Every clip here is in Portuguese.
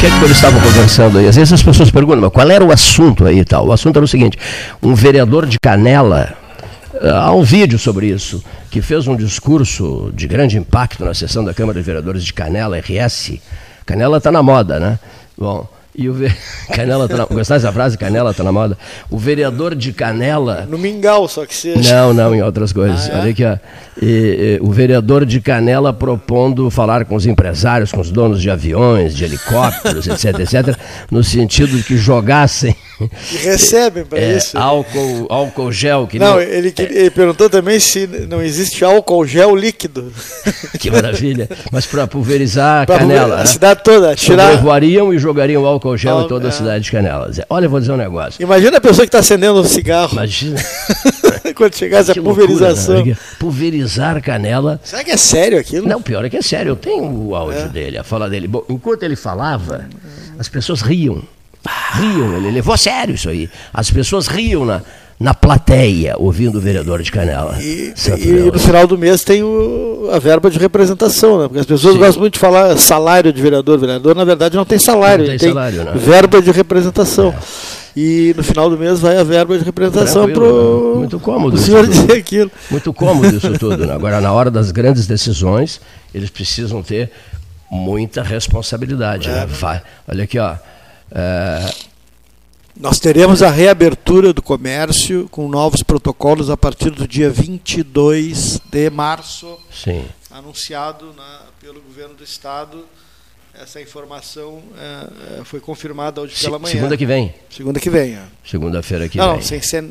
que é que eles estavam conversando aí? Às vezes as pessoas perguntam, mas qual era o assunto aí e tal? O assunto era o seguinte: um vereador de Canela, ah, há um vídeo sobre isso, que fez um discurso de grande impacto na sessão da Câmara de Vereadores de Canela, RS. Canela está na moda, né? Bom, e o ve... Canela tá na... Gostasse dessa frase? Canela está na moda. O vereador de Canela. No mingau, só que seja. Não, não, em outras coisas. Ah, é? Olha aqui, ó. E, e, o vereador de Canela propondo falar com os empresários, com os donos de aviões, de helicópteros, etc, etc, no sentido de que jogassem E recebem para é, isso. álcool, álcool gel. Que Não, ele, que- ele perguntou também se não existe álcool gel líquido. Que maravilha. Mas para pulverizar a Pra Canela. a né? cidade toda, tirar. Sobrevoariam e jogariam álcool gel em toda a é. cidade de Canela. Olha, eu vou dizer um negócio. Imagina a pessoa que está acendendo um cigarro Imagina. quando chegasse a que loucura, pulverização. né? Pulverizar canela. Será que é sério aquilo? Não, pior é que é sério, eu tenho o áudio É. dele, a fala dele. Bom, enquanto ele falava, as pessoas riam. Riam, ele levou a sério isso aí. As pessoas riam na, na plateia, ouvindo o vereador de Canela. E, e no final do mês tem o- a verba de representação, né? Porque as pessoas Sim. gostam muito de falar salário de vereador. Vereador, na verdade, não tem salário, Não tem tem salário, né? verba de representação. E no final do mês vai a verba de representação para né? Muito cômodo o senhor dizer aquilo. Muito cômodo isso tudo. Né? Agora, na hora das grandes decisões, eles precisam ter muita responsabilidade. É. né? Vai. Olha aqui, ó. É, Nós teremos a reabertura do comércio com novos protocolos a partir do dia 22 de março, sim. anunciado na- pelo governo do estado. Essa informação é, é, foi confirmada hoje pela manhã. segunda que vem. Segunda que vem. é. Segunda-feira que não, vem. não, sem ser.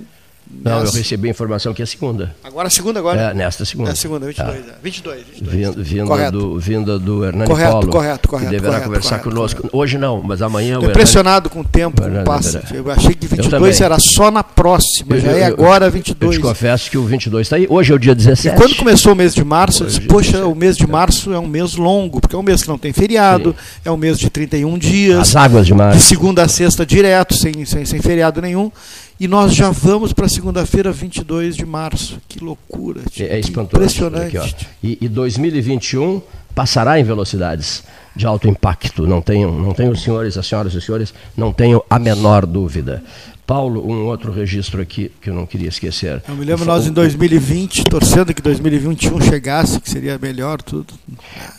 Não, eu nessa- recebi a informação que é segunda. Agora segunda agora? É, nesta segunda. É segunda, 22. Tá. é. 22, 22. Vindo, vinda, Correto. do, vinda do Hernani Correto, Polo, correto, correto, que deverá correto, conversar correto, conosco. Hoje não, mas amanhã Estou Hernani... impressionado com o tempo, com o Fernando, passe. pera. Eu achei que 22 também. era só na próxima, Eu- já eu- é eu- agora Eu 22. te confesso que o 22 está aí. Hoje é o dia E 17. quando começou o mês de março, eu disse, Hoje, poxa, o mês de março é um mês longo, porque é um mês que não tem feriado, é um mês de 31 dias, As águas de de março. segunda a sexta direto, sem, sem, sem feriado nenhum, e nós já vamos para segunda-feira, 22 de março. Que loucura, tio, É, é espantoso. impressionante. Aqui, ó. E, e 2021 passará em velocidades de alto impacto. Não tenham, não tenham os senhores, as senhoras e os senhores, não tenham a menor dúvida. Paulo, um outro registro aqui que eu não queria esquecer. Eu me lembro O- nós em 2020, torcendo que 2021 chegasse, que seria melhor tudo.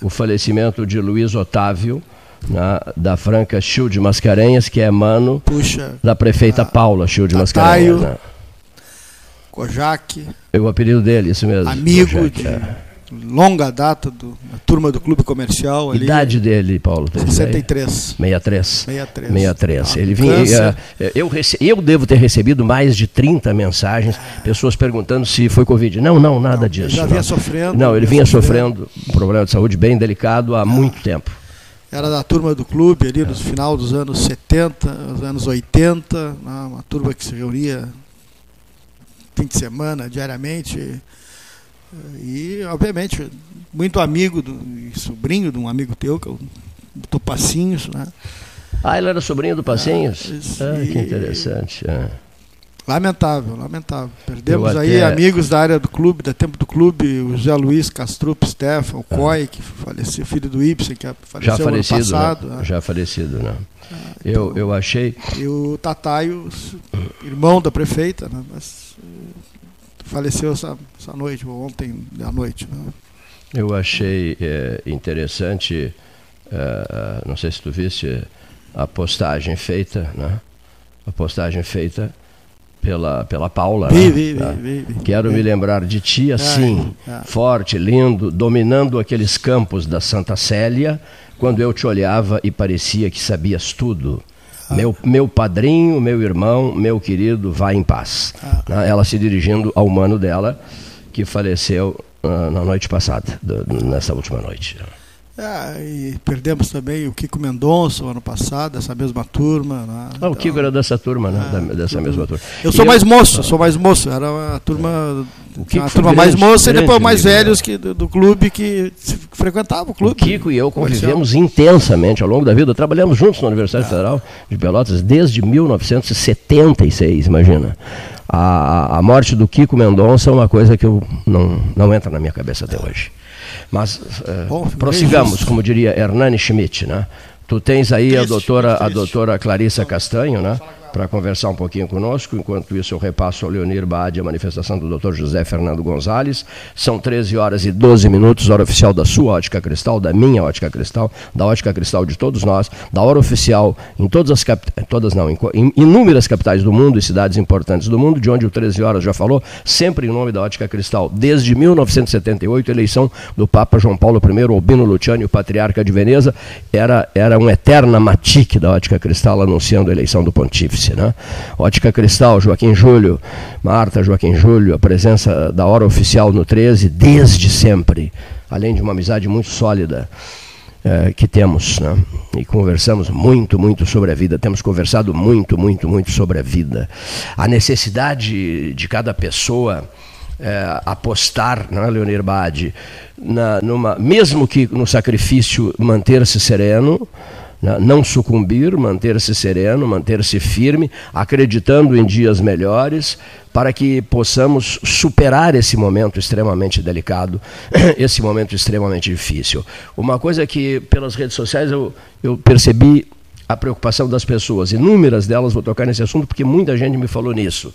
o falecimento de Luiz Otávio, né, da Franca Shield Mascarenhas, que é mano Puxa, da prefeita Paula Shield Tataio, Mascarenhas. Né? Kojak, É o apelido dele, isso mesmo. amigo Kojak, de é. longa data do, da turma do clube comercial ali. Idade dele, Paulo? tem ideia? 63. 63. 63. 63. Ah, Ele vinha, câncer. eh, eu, rece- eu devo ter recebido mais de 30 mensagens, pessoas perguntando se foi Covid. Não, não, nada Não, ele disso. já não. vinha sofrendo, Não, ele vinha sofrendo um problema de saúde bem delicado há muito tempo. Era da turma do clube ali no final dos anos 70, os anos 80, né, uma turma que se reunia fim de semana, diariamente. E, obviamente, muito amigo do, e sobrinho de um amigo teu, que é o Topacinhos, né? Ah, ele era sobrinho do Passinhos? isso, Ah, que interessante. é. Lamentável, lamentável. Perdemos Eu aí até- amigos da área do clube, da tempo do clube, o José Luiz Castrup Stefan, o Coy, que faleceu, filho do Ibsen, que faleceu Ah. Já falecido, ano passado. né? né? Já falecido, né? Eu, eu achei... E o Tataio, irmão da prefeita, né? Mas, eh, faleceu essa, essa noite, ontem à noite. Né? Eu achei eh, interessante, eh, não sei se tu viste a postagem feita, né? A postagem feita pela, pela Paula, né? Tá? Quero me lembrar de ti assim, ah. forte, lindo, dominando aqueles campos da Santa Célia, quando eu te olhava e parecia que sabias tudo. Ah. Meu, meu padrinho, meu irmão, meu querido, vá em paz. Ah. Né? Ela se dirigindo ao mano dela, que faleceu ah, na noite passada, do- nessa última noite. Ah, e perdemos também o Kiko Mendonça o ano passado, essa mesma turma. Né? Ah, o Então, Kiko era dessa turma, né? ah, Da- dessa mesma turma. Eu sou E mais moço, sou mais moço. Era a turma, foi turma mais grande, moça e depois grande mais amigo, velhos né? que, do, do clube que frequentava o clube. O Kiko e eu convivemos intensamente ao longo da vida. Trabalhamos juntos na Universidade Federal de Pelotas desde 1976, imagina. A, a- a morte do Kiko Mendonça é uma coisa que eu não, não entra na minha cabeça até hoje. Mas eh, Bom, prossigamos, como diria Hernani Schmidt, né? Tu tens aí a doutora, a doutora Clarissa Castanho, né? Para conversar um pouquinho conosco. Enquanto isso, eu repasso ao Leonir Bade a manifestação do Dr. José Fernando Gonzalez. São 13 horas e 12 minutos, hora oficial da sua ótica cristal, da minha ótica cristal, da ótica cristal de todos nós, da hora oficial em todas as capitais, todas não, em, inúmeras capitais do mundo e cidades importantes do mundo, de onde o 13 horas já falou, sempre em nome da ótica cristal. Desde 1978, eleição do Papa João Paulo I, Albino Luciani, o patriarca de Veneza, era, era um eterna matique da ótica cristal anunciando a eleição do pontífice né? Ótica Cristal, Joaquim Júlio, Marta, Joaquim Júlio, a presença da hora oficial no 13 desde sempre, além de uma amizade muito sólida. É, que temos, né? e conversamos muito, muito sobre a vida, temos conversado muito, muito, muito sobre a vida. A necessidade de cada pessoa é, apostar, não é, Leonir Bade, na, numa, mesmo que no sacrifício manter-se sereno? Não sucumbir, manter-se sereno, manter-se firme, acreditando em dias melhores, para que possamos superar esse momento extremamente delicado, esse momento extremamente difícil. Uma coisa que pelas redes sociais eu, eu percebi a preocupação das pessoas, inúmeras delas, vou tocar nesse assunto porque muita gente me falou nisso.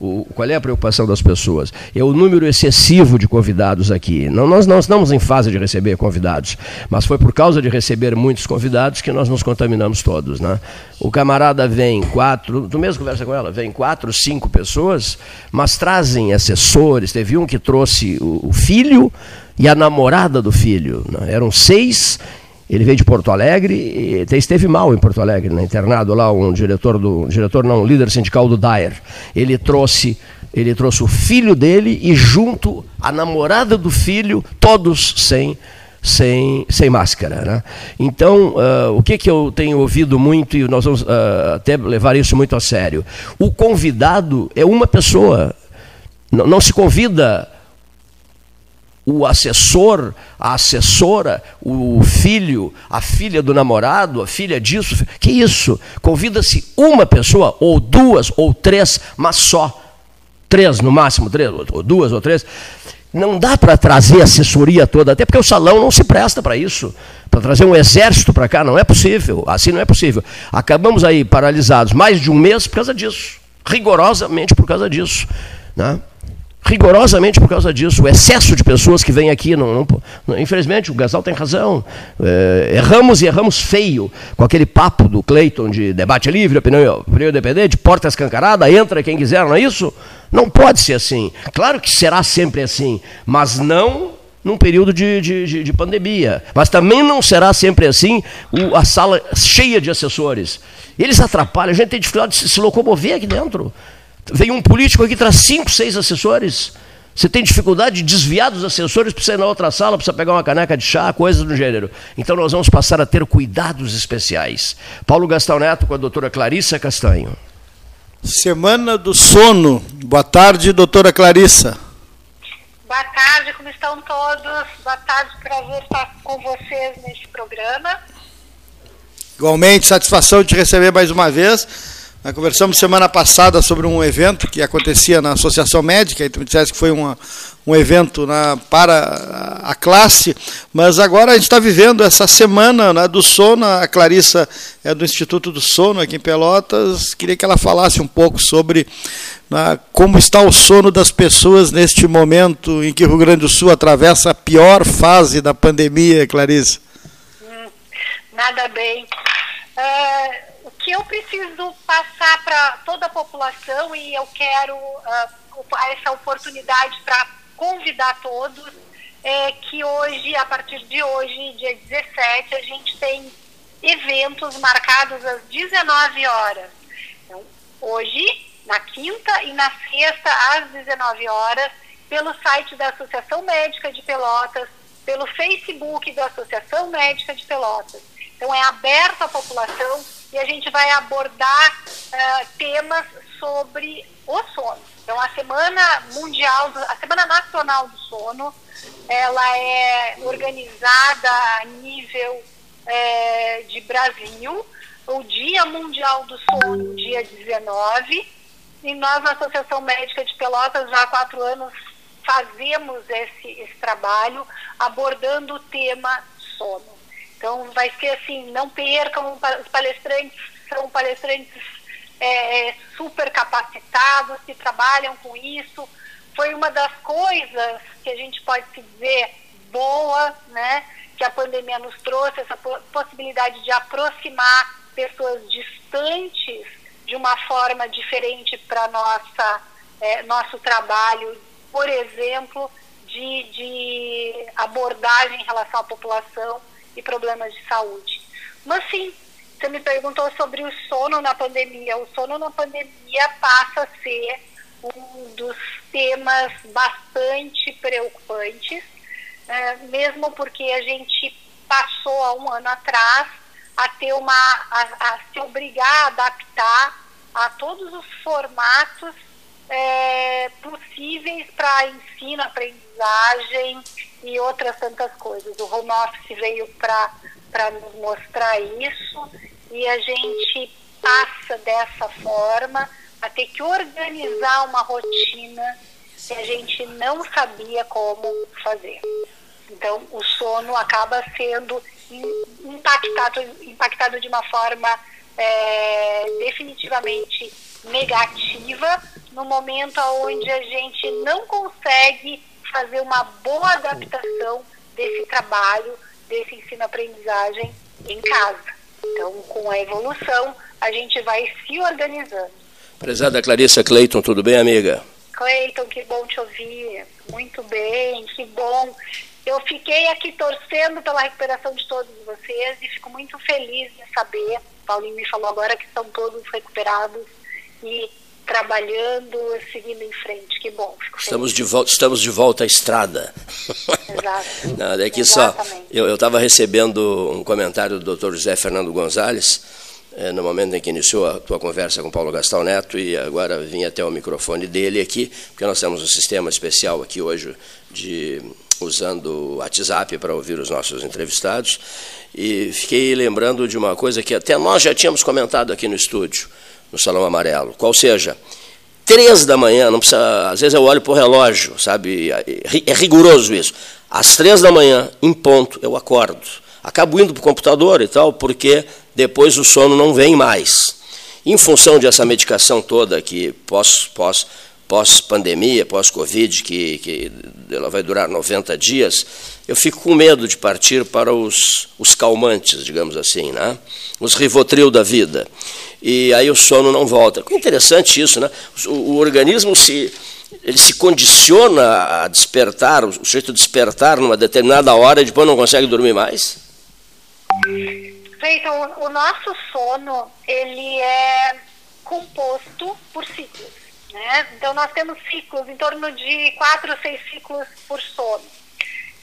O, qual é a preocupação das pessoas? É o número excessivo de convidados aqui. Não, nós não estamos em fase de receber convidados, mas foi por causa de receber muitos convidados que nós nos contaminamos todos. Né? O camarada vem quatro, tu mesmo conversa com ela, vem quatro, cinco pessoas, mas trazem assessores. Teve um que trouxe o, o filho e a namorada do filho. Né? Eram seis ele veio de Porto Alegre e esteve mal em Porto Alegre, né, internado lá, um diretor do. Um diretor não, um líder sindical do Dyer. Ele trouxe, ele trouxe o filho dele e junto a namorada do filho, todos sem sem, sem máscara. Né? Então, uh, o que, que eu tenho ouvido muito, e nós vamos uh, até levar isso muito a sério: o convidado é uma pessoa, não, não se convida o assessor, a assessora, o filho, a filha do namorado, a filha disso. Que isso? Convida-se uma pessoa, ou duas, ou três, mas só. Três no máximo, três, ou duas ou três. Não dá para trazer assessoria toda, até porque o salão não se presta para isso. Para trazer um exército para cá, não é possível. Assim não é possível. Acabamos aí paralisados mais de um mês por causa disso. Rigorosamente por causa disso. Né? Rigorosamente por causa disso. O excesso de pessoas que vêm aqui, não, não, infelizmente, o Gasal tem razão. É, erramos e erramos feio com aquele papo do Cleiton de debate livre, opinião, opinião independente, porta escancarada, entra quem quiser, não é isso? Não pode ser assim. Claro que será sempre assim, mas não num período de, de, de, de pandemia. Mas também não será sempre assim o, a sala cheia de assessores. Eles atrapalham, a gente tem dificuldade de se locomover aqui dentro. Vem um político aqui, traz cinco, seis assessores. Você tem dificuldade de desviar dos assessores para sair na outra sala, para pegar uma caneca de chá, coisas do gênero. Então nós vamos passar a ter cuidados especiais. Paulo Gastão Neto com a doutora Clarissa Castanho. Semana do Sono. Boa tarde, doutora Clarissa. Boa tarde, como estão todos? Boa tarde, prazer estar com vocês neste programa. Igualmente, satisfação de te receber mais uma vez. Nós conversamos semana passada sobre um evento que acontecia na Associação Médica, e tu me disseste que foi uma, um evento na, para a classe, mas agora a gente está vivendo essa semana né, do sono. A Clarissa é do Instituto do Sono aqui em Pelotas. Queria que ela falasse um pouco sobre né, como está o sono das pessoas neste momento em que o Rio Grande do Sul atravessa a pior fase da pandemia, Clarissa. Hum, nada bem. Uh que eu preciso passar para toda a população e eu quero uh, essa oportunidade para convidar todos é que hoje, a partir de hoje, dia 17, a gente tem eventos marcados às 19 horas. Então, hoje, na quinta e na sexta, às 19 horas, pelo site da Associação Médica de Pelotas, pelo Facebook da Associação Médica de Pelotas. Então, é aberto à população e a gente vai abordar uh, temas sobre o sono. Então, a Semana Mundial, a Semana Nacional do Sono, ela é organizada a nível é, de Brasil. O Dia Mundial do Sono, dia 19, e nós, na Associação Médica de Pelotas, já há quatro anos fazemos esse, esse trabalho abordando o tema sono. Então, vai ser assim, não percam, os palestrantes são palestrantes é, super capacitados, que trabalham com isso. Foi uma das coisas que a gente pode se dizer boa, né, que a pandemia nos trouxe, essa possibilidade de aproximar pessoas distantes de uma forma diferente para nossa é, nosso trabalho, por exemplo, de, de abordagem em relação à população e problemas de saúde. Mas sim, você me perguntou sobre o sono na pandemia. O sono na pandemia passa a ser um dos temas bastante preocupantes, é, mesmo porque a gente passou há um ano atrás a ter uma a, a se obrigar a adaptar a todos os formatos é, possíveis para ensino, aprendizagem e outras tantas coisas. O home office veio para nos mostrar isso e a gente passa dessa forma a ter que organizar uma rotina que a gente não sabia como fazer. Então, o sono acaba sendo impactado, impactado de uma forma é, definitivamente negativa no momento onde a gente não consegue fazer uma boa adaptação desse trabalho, desse ensino-aprendizagem em casa. Então, com a evolução, a gente vai se organizando. Prezada Clarissa Cleiton, tudo bem, amiga? Cleiton, que bom te ouvir. Muito bem, que bom. Eu fiquei aqui torcendo pela recuperação de todos vocês e fico muito feliz de saber. Paulinho me falou agora que estão todos recuperados e trabalhando, seguindo em frente. Que bom. Estamos de, volta, estamos de volta à estrada. Exato. Não, é que só, eu estava recebendo um comentário do Dr. José Fernando Gonzalez, é, no momento em que iniciou a tua conversa com Paulo Gastão Neto, e agora vim até o microfone dele aqui, porque nós temos um sistema especial aqui hoje de usando o WhatsApp para ouvir os nossos entrevistados, e fiquei lembrando de uma coisa que até nós já tínhamos comentado aqui no estúdio no Salão Amarelo. Qual seja, três da manhã, não precisa, às vezes eu olho para o relógio, sabe? É rigoroso isso. Às três da manhã, em ponto, eu acordo. Acabo indo para o computador e tal, porque depois o sono não vem mais. Em função dessa medicação toda que pós, pós, pós-pandemia, pós-Covid, que, que ela vai durar 90 dias, eu fico com medo de partir para os, os calmantes, digamos assim, né? os rivotril da vida e aí o sono não volta. É interessante isso, né? O, o, organismo se ele se condiciona a despertar, o sujeito despertar numa determinada hora e depois não consegue dormir mais? Então, o nosso sono, ele é composto por ciclos, né? Então, nós temos ciclos, em torno de quatro, seis ciclos por sono.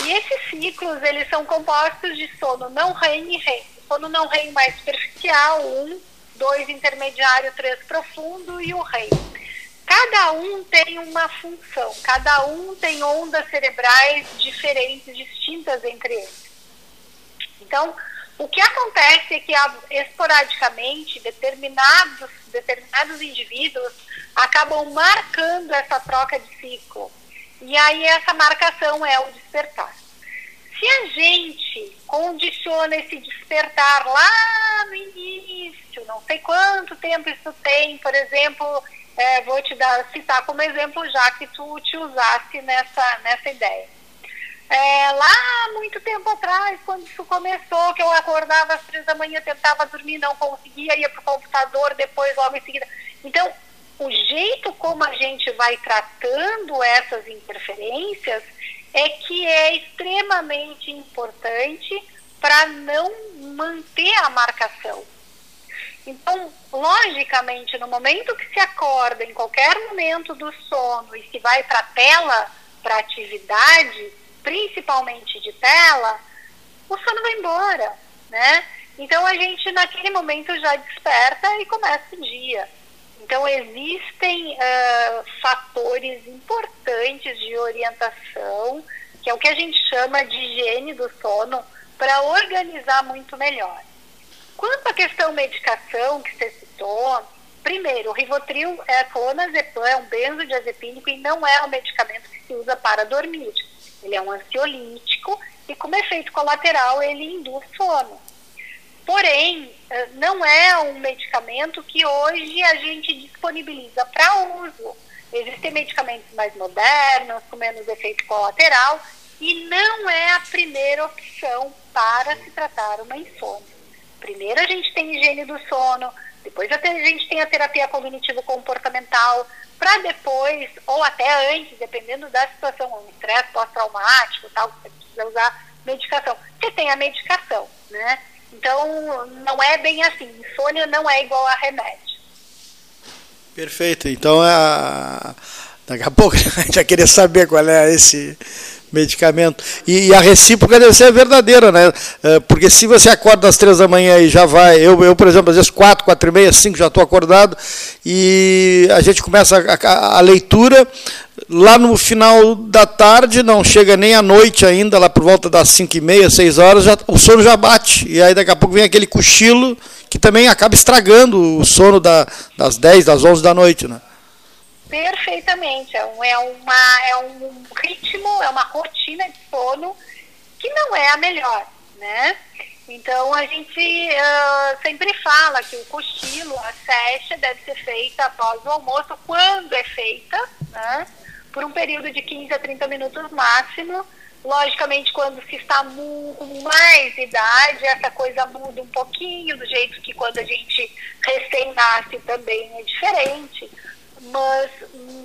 E esses ciclos, eles são compostos de sono não REM e REM. Sono não REM mais superficial, um, dois intermediário, três profundo e o rei. Cada um tem uma função, cada um tem ondas cerebrais diferentes, distintas entre eles. Então, o que acontece é que esporadicamente determinados, determinados indivíduos acabam marcando essa troca de ciclo. E aí essa marcação é o despertar. Se a gente condiciona esse despertar lá no início, não sei quanto tempo isso tem, por exemplo, é, vou te dar, citar como exemplo já que tu te usasse nessa, nessa ideia. É, lá muito tempo atrás, quando isso começou, que eu acordava às três da manhã, tentava dormir, não conseguia, ia para o computador, depois logo em seguida. Então, o jeito como a gente vai tratando essas interferências é que é extremamente importante para não manter a marcação. Então, logicamente, no momento que se acorda, em qualquer momento do sono e se vai para tela, para atividade, principalmente de tela, o sono vai embora, né? Então a gente naquele momento já desperta e começa o dia. Então, existem uh, fatores importantes de orientação, que é o que a gente chama de higiene do sono, para organizar muito melhor. Quanto à questão medicação que você citou, primeiro, o Rivotril é clonazepam, é um benzodiazepínico e não é um medicamento que se usa para dormir. Ele é um ansiolítico e como efeito colateral ele induz sono. Porém, não é um medicamento que hoje a gente disponibiliza para uso. Existem medicamentos mais modernos, com menos efeito colateral, e não é a primeira opção para se tratar uma insônia. Primeiro a gente tem higiene do sono, depois a gente tem a terapia cognitivo-comportamental, para depois, ou até antes, dependendo da situação, um estresse pós-traumático, tal, você precisa usar medicação. Você tem a medicação, né? Então, não é bem assim. Insônia não é igual a remédio. Perfeito. Então, a... daqui a pouco a gente vai querer saber qual é esse medicamento. E, e, a recíproca deve ser verdadeira, né? É, porque se você acorda às três da manhã e já vai, eu, eu por exemplo, às vezes quatro, quatro e meia, cinco já estou acordado, e a gente começa a, a, a, leitura, lá no final da tarde, não chega nem à noite ainda, lá por volta das cinco e meia, seis horas, já, o sono já bate, e aí daqui a pouco vem aquele cochilo que também acaba estragando o sono da, das dez, das onze da noite, né? Perfeitamente. É, um, é, uma, é um ritmo, é uma rotina de sono que não é a melhor, né? Então a gente uh, sempre fala que o cochilo, a sesta, deve ser feita após o almoço, quando é feita, né? Por um período de 15 a 30 minutos máximo. Logicamente, quando se está com mais idade, essa coisa muda um pouquinho, do jeito que quando a gente recém-nasce também é diferente mas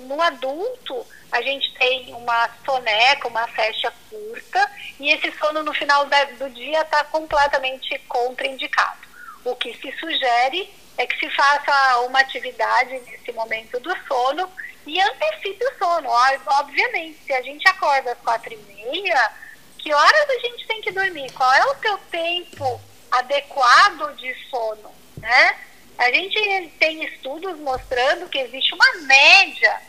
no adulto a gente tem uma soneca, uma festa curta, e esse sono no final do dia está completamente contraindicado. O que se sugere é que se faça uma atividade nesse momento do sono e antecipe o sono. Obviamente, se a gente acorda às quatro e meia, que horas a gente tem que dormir? Qual é o teu tempo adequado de sono, né? A gente tem estudos mostrando que existe uma média,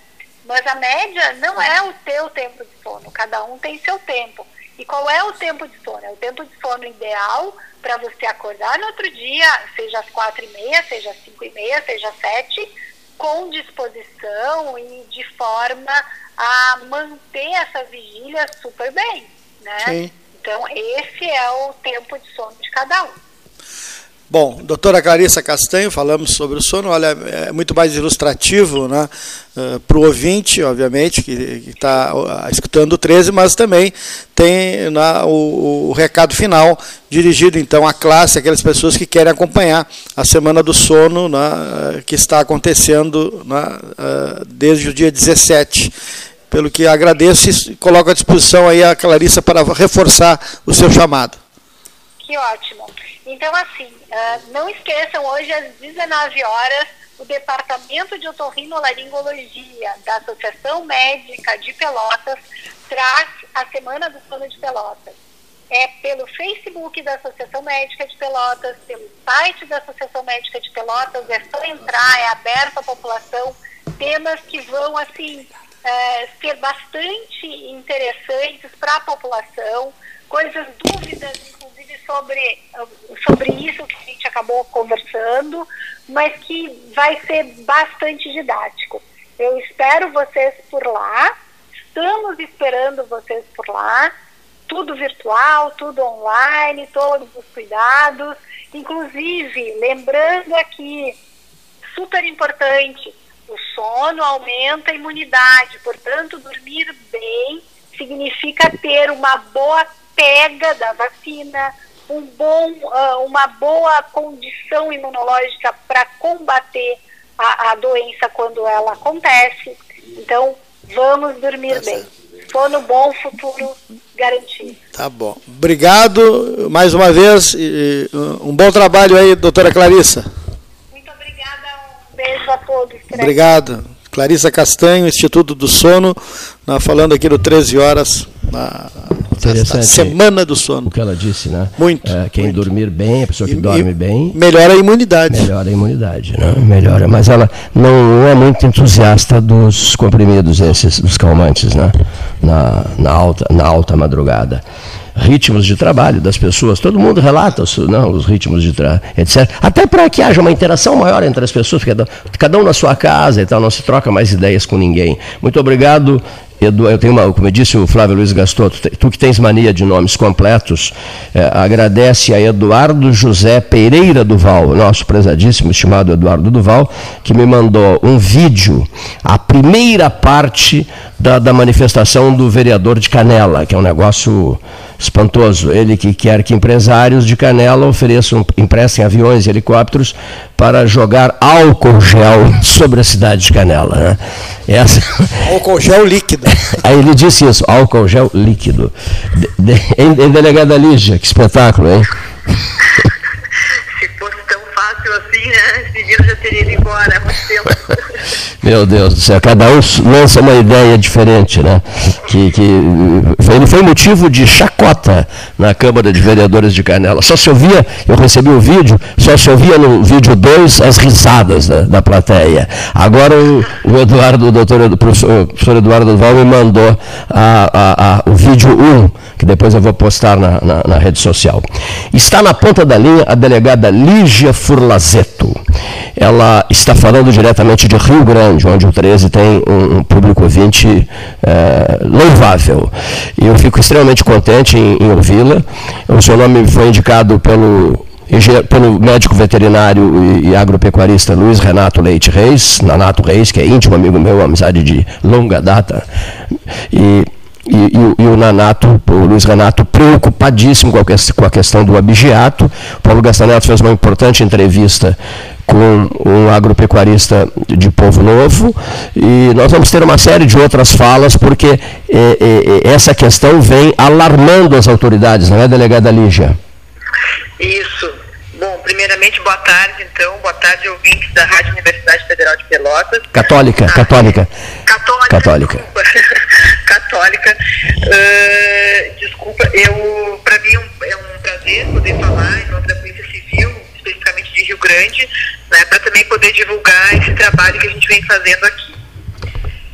mas a média não é o teu tempo de sono, cada um tem seu tempo. E qual é o tempo de sono? É o tempo de sono ideal para você acordar no outro dia, seja às quatro e meia, seja às cinco e meia, seja às sete, com disposição e de forma a manter essa vigília super bem, né? Sim. Então, esse é o tempo de sono de cada um. Bom, doutora Clarissa Castanho, falamos sobre o sono, olha, é muito mais ilustrativo né, uh, para o ouvinte, obviamente, que está uh, escutando o 13, mas também tem né, o, o, recado final dirigido então à classe, aquelas pessoas que querem acompanhar a Semana do Sono né, que está acontecendo né, uh, desde o dia 17 pelo que agradeço e coloco à disposição aí a Clarissa para reforçar o seu chamado. Que ótimo. Então, assim, uh, não esqueçam, hoje às 19 horas, o Departamento de Otorrinolaringologia da Associação Médica de Pelotas traz a Semana do Sono de Pelotas. É pelo Facebook da Associação Médica de Pelotas, pelo site da Associação Médica de Pelotas, é só entrar, é aberto à população, temas que vão, assim, é, ser bastante interessantes para a população, coisas, dúvidas, inclusive, sobre, sobre isso que a gente acabou conversando, mas que vai ser bastante didático. Eu espero vocês por lá, estamos esperando vocês por lá, tudo virtual, tudo online, todos os cuidados, inclusive, lembrando aqui, super importante, o sono aumenta a imunidade, portanto, dormir bem significa ter uma boa pega da vacina, um bom, uh, uma boa condição imunológica para combater a, a, doença quando ela acontece. Então, vamos dormir tá bem. Sono bom, futuro garantido. Tá bom. Obrigado mais uma vez. E, um bom trabalho aí, doutora Clarissa. Muito obrigada. Um beijo a todos. Obrigado. Clarissa Castanho, Instituto do Sono, falando aqui do 13 horas, na, na Semana do Sono. O que ela disse, né? Muito. É, quem muito. dormir bem, a pessoa que e, dorme bem. Melhora a imunidade. Melhora a imunidade, né? Melhora. Mas ela não é muito entusiasta dos comprimidos esses, dos calmantes, né? Na, na, alta, na alta madrugada ritmos de trabalho das pessoas. Todo mundo relata os, não, os ritmos de trabalho, etc. Até para que haja uma interação maior entre as pessoas, cada, cada um na sua casa e tal, não se troca mais ideias com ninguém. Muito obrigado eu tenho uma, como disse o Flávio Luiz Gaston, tu, que tens mania de nomes completos, é, agradece a Eduardo José Pereira Duval, nosso prezadíssimo, estimado Eduardo Duval, que me mandou um vídeo, a primeira parte da, da manifestação do vereador de Canela, que é um negócio espantoso. Ele que quer que empresários de Canela ofereçam, emprestem aviões e helicópteros para jogar álcool gel sobre a cidade de Canela. Né? Essa... Álcool gel líquido. Aí ele disse isso, álcool gel líquido. De, de, Delegada Lígia, que espetáculo, hein? Se fosse tão fácil assim, ido embora há muito tempo. Meu Deus do céu, cada um lança uma ideia diferente, né? Que, que ele foi motivo de chacota na Câmara de Vereadores de Canela. Só se ouvia, eu recebi o vídeo, só se ouvia no vídeo 2 as risadas da, da plateia. Agora o, o Eduardo, o doutor, o professor, o professor Eduardo Val me mandou a, a, a, o vídeo 1, um, que depois eu vou postar na, na, na rede social. Está na ponta da linha a delegada Lígia Furlazeto. Ela está falando diretamente de Rio Grande onde o 13 tem um, um público ouvinte é, louvável. E eu fico extremamente contente em, em ouvi-la. O seu nome foi indicado pelo pelo médico veterinário e agropecuarista Luiz Renato Leite Reis, Nanato Reis, que é íntimo amigo meu, amizade de longa data. E e, e, e, o Nanato, o Luiz Renato, preocupadíssimo com a, com a questão do abigeato. O Paulo Gastaneto fez uma importante entrevista com um agropecuarista de Povo Novo e nós vamos ter uma série de outras falas porque é, é, é essa questão vem alarmando as autoridades, não é, delegada Lígia? Isso. Bom, primeiramente, boa tarde, então. Boa tarde, ouvintes da Rádio Universidade Federal de Pelotas. Católica, ah, católica. Católica. Católica. católica. Uh, desculpa, eu, para mim é um prazer poder falar em nome da Polícia Civil, especificamente de Rio Grande, né, para também poder divulgar esse trabalho que a gente vem fazendo aqui.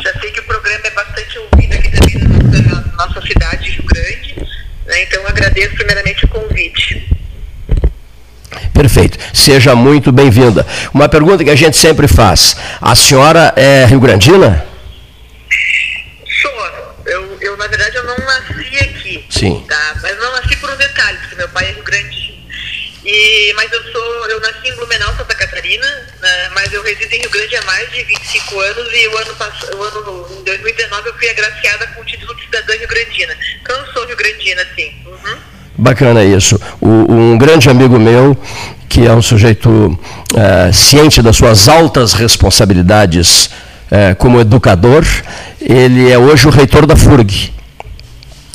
Já sei que o programa é bastante ouvido aqui também na nossa, na nossa cidade de Rio Grande, né, então agradeço primeiramente o convite. Perfeito. Seja muito bem-vinda. Uma pergunta que a gente sempre faz: a senhora é rio-grandina? na verdade, eu não nasci aqui. Sim. Tá? Mas não nasci por um detalhe, porque meu pai é Rio Grande. E, mas eu sou, eu nasci em Blumenau, Santa Catarina, né? mas eu resido em Rio Grande há mais de 25 anos e o ano passado, o ano, em 2019 eu fui agraciada com o título de cidadã rio-grandina. Então eu sou rio-grandina, sim. Uhum. Bacana isso. O, um grande amigo meu, que é um sujeito é, ciente das suas altas responsabilidades é, como educador, ele é hoje o reitor da FURG.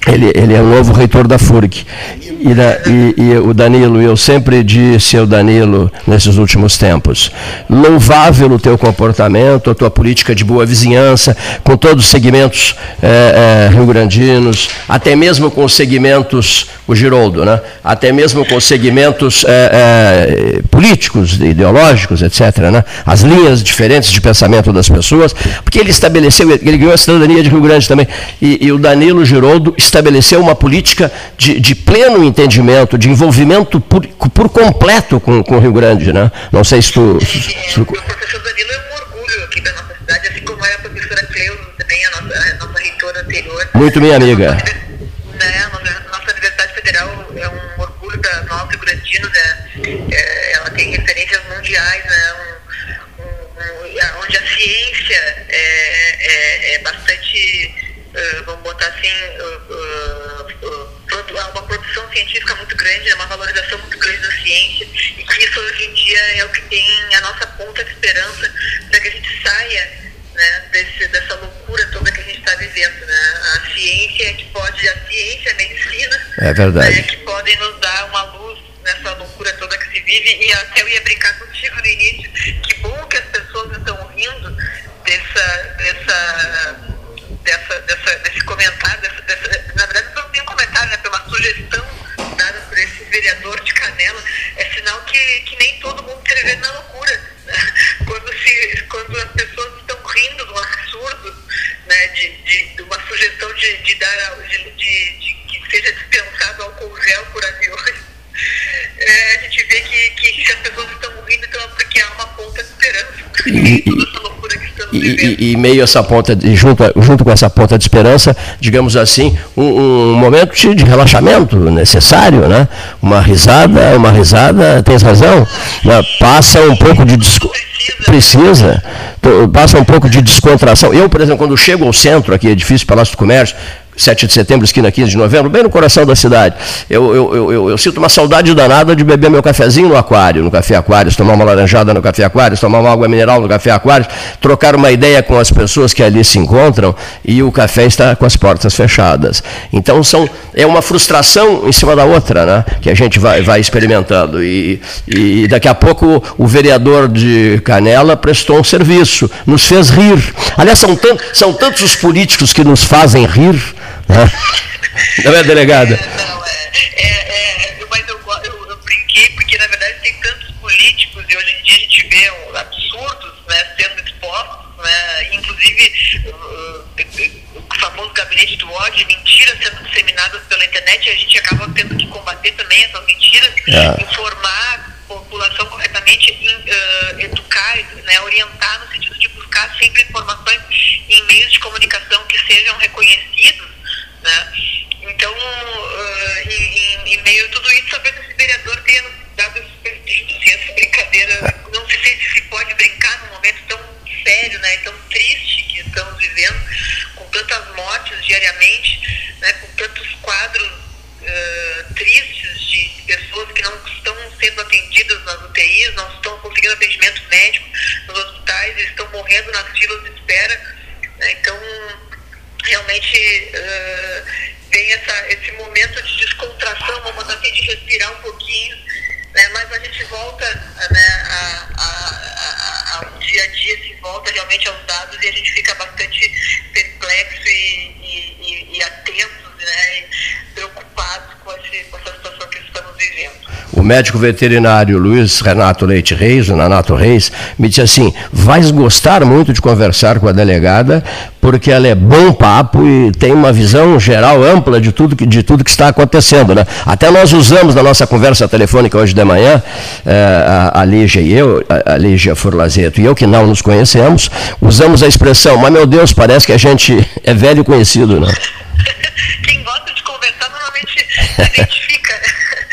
Ele, ele é o novo reitor da FURG. E, da, e, e, o Danilo, eu sempre disse ao Danilo nesses últimos tempos, louvável o teu comportamento, a tua política de boa vizinhança, com todos os segmentos é, é, rio-grandinos, até mesmo com os segmentos, o Giroldo, né? até mesmo com os segmentos é, políticos, ideológicos, etc., né? as linhas diferentes de pensamento das pessoas, porque ele estabeleceu, ele ganhou a cidadania de Rio Grande também, e, e o Danilo Giroldo estabeleceu uma política de, de pleno entendimento, de envolvimento por, por completo com, com o Rio Grande, né? Não sei se tu... Se, se... O professor Danilo é um orgulho aqui da nossa cidade, assim como era a professora Cleusa também, a nossa, a nossa reitora anterior. Muito minha amiga. Né, a nossa Universidade Federal é um orgulho da nós rio-grandinos, né? É, ela tem referências mundiais, né? Um, um, onde a ciência é, é, é bastante uh, vamos botar assim, uh, uma produção científica muito grande, né, uma valorização muito grande da ciência, e que isso hoje em dia é o que tem a nossa ponta de esperança para que a gente saia né, desse, dessa loucura toda que a gente está vivendo. Né? A ciência que pode, a ciência, a medicina, é verdade. Né, que podem nos dar uma luz nessa loucura toda que se vive. E até eu ia brincar contigo no início, que bom que as pessoas estão rindo dessa, dessa dessa, dessa, desse comentário, dessa, dessa, na verdade não tem um comentário, né, pela sugestão dada por esse vereador de Canela, é sinal que, que nem todo mundo quer viver na loucura. Né? Quando, se, quando as pessoas estão rindo de um absurdo, né, de, de, de uma sugestão de, de dar de, de, que seja dispensado álcool gel por aviões, é, a gente vê que, que as pessoas estão rindo, então é porque há uma ponta de esperança. E, e, meio essa ponta, de, junto, junto com essa ponta de esperança, digamos assim, um, um momento de, de, relaxamento necessário, né? Uma risada, uma risada, tens razão, né? passa um pouco de precisa, passa um pouco de descontração. Eu, por exemplo, quando chego ao centro aqui, edifício Palácio do Comércio, 7 de setembro, esquina 15 de novembro, bem no coração da cidade. Eu, eu, eu, eu, sinto uma saudade danada de beber meu cafezinho no aquário, no Café Aquários, tomar uma laranjada no Café Aquários, tomar uma água mineral no Café Aquários, trocar uma ideia com as pessoas que ali se encontram e o café está com as portas fechadas. Então são, é uma frustração em cima da outra, né? Que a gente vai, vai experimentando. E, e daqui a pouco o vereador de Canela prestou um serviço, nos fez rir. Aliás, são, tant, são tantos os políticos que nos fazem rir não é, delegada? Não, é, é, é, mas eu, eu, eu, brinquei porque, na verdade, tem tantos políticos e hoje em dia a gente vê absurdos né, sendo expostos, né, inclusive uh, o famoso gabinete do ódio, mentiras sendo disseminadas pela internet e a gente acaba tendo que combater também essas mentiras, é. informar a população corretamente, uh, educar, né, orientar no sentido de buscar sempre informações em meios de comunicação que sejam reconhecidos né? Então, uh, em, em, meio a tudo isso, talvez esse vereador tenha dado assim, essa brincadeira. Não sei se se pode brincar num momento tão sério, né, tão triste que estamos vivendo, com tantas mortes diariamente, né, com tantos quadros uh, tristes de pessoas que não estão sendo atendidas nas UTIs, não estão conseguindo atendimento médico nos hospitais, estão morrendo nas filas de espera. Né, então, realmente uh, tem essa, esse momento de descontração, vamos assim, de respirar um pouquinho, né? mas a gente volta né, a, a, a, ao dia a dia, se volta realmente aos dados e a gente fica bastante perplexo e, e, e, e atento, né, preocupados com, esse, com essa situação que estamos vivendo o médico veterinário Luiz Renato Leite Reis, o Nanato Reis, me disse assim: vais gostar muito de conversar com a delegada, porque ela é bom papo e tem uma visão geral ampla de tudo que, de tudo que está acontecendo. Né? Até nós usamos na nossa conversa telefônica hoje de manhã, é, a, a Lígia e eu, a, a Lígia Forlazeto e eu, que não nos conhecemos, usamos a expressão, mas meu Deus, parece que a gente é velho conhecido, né? normalmente identifica.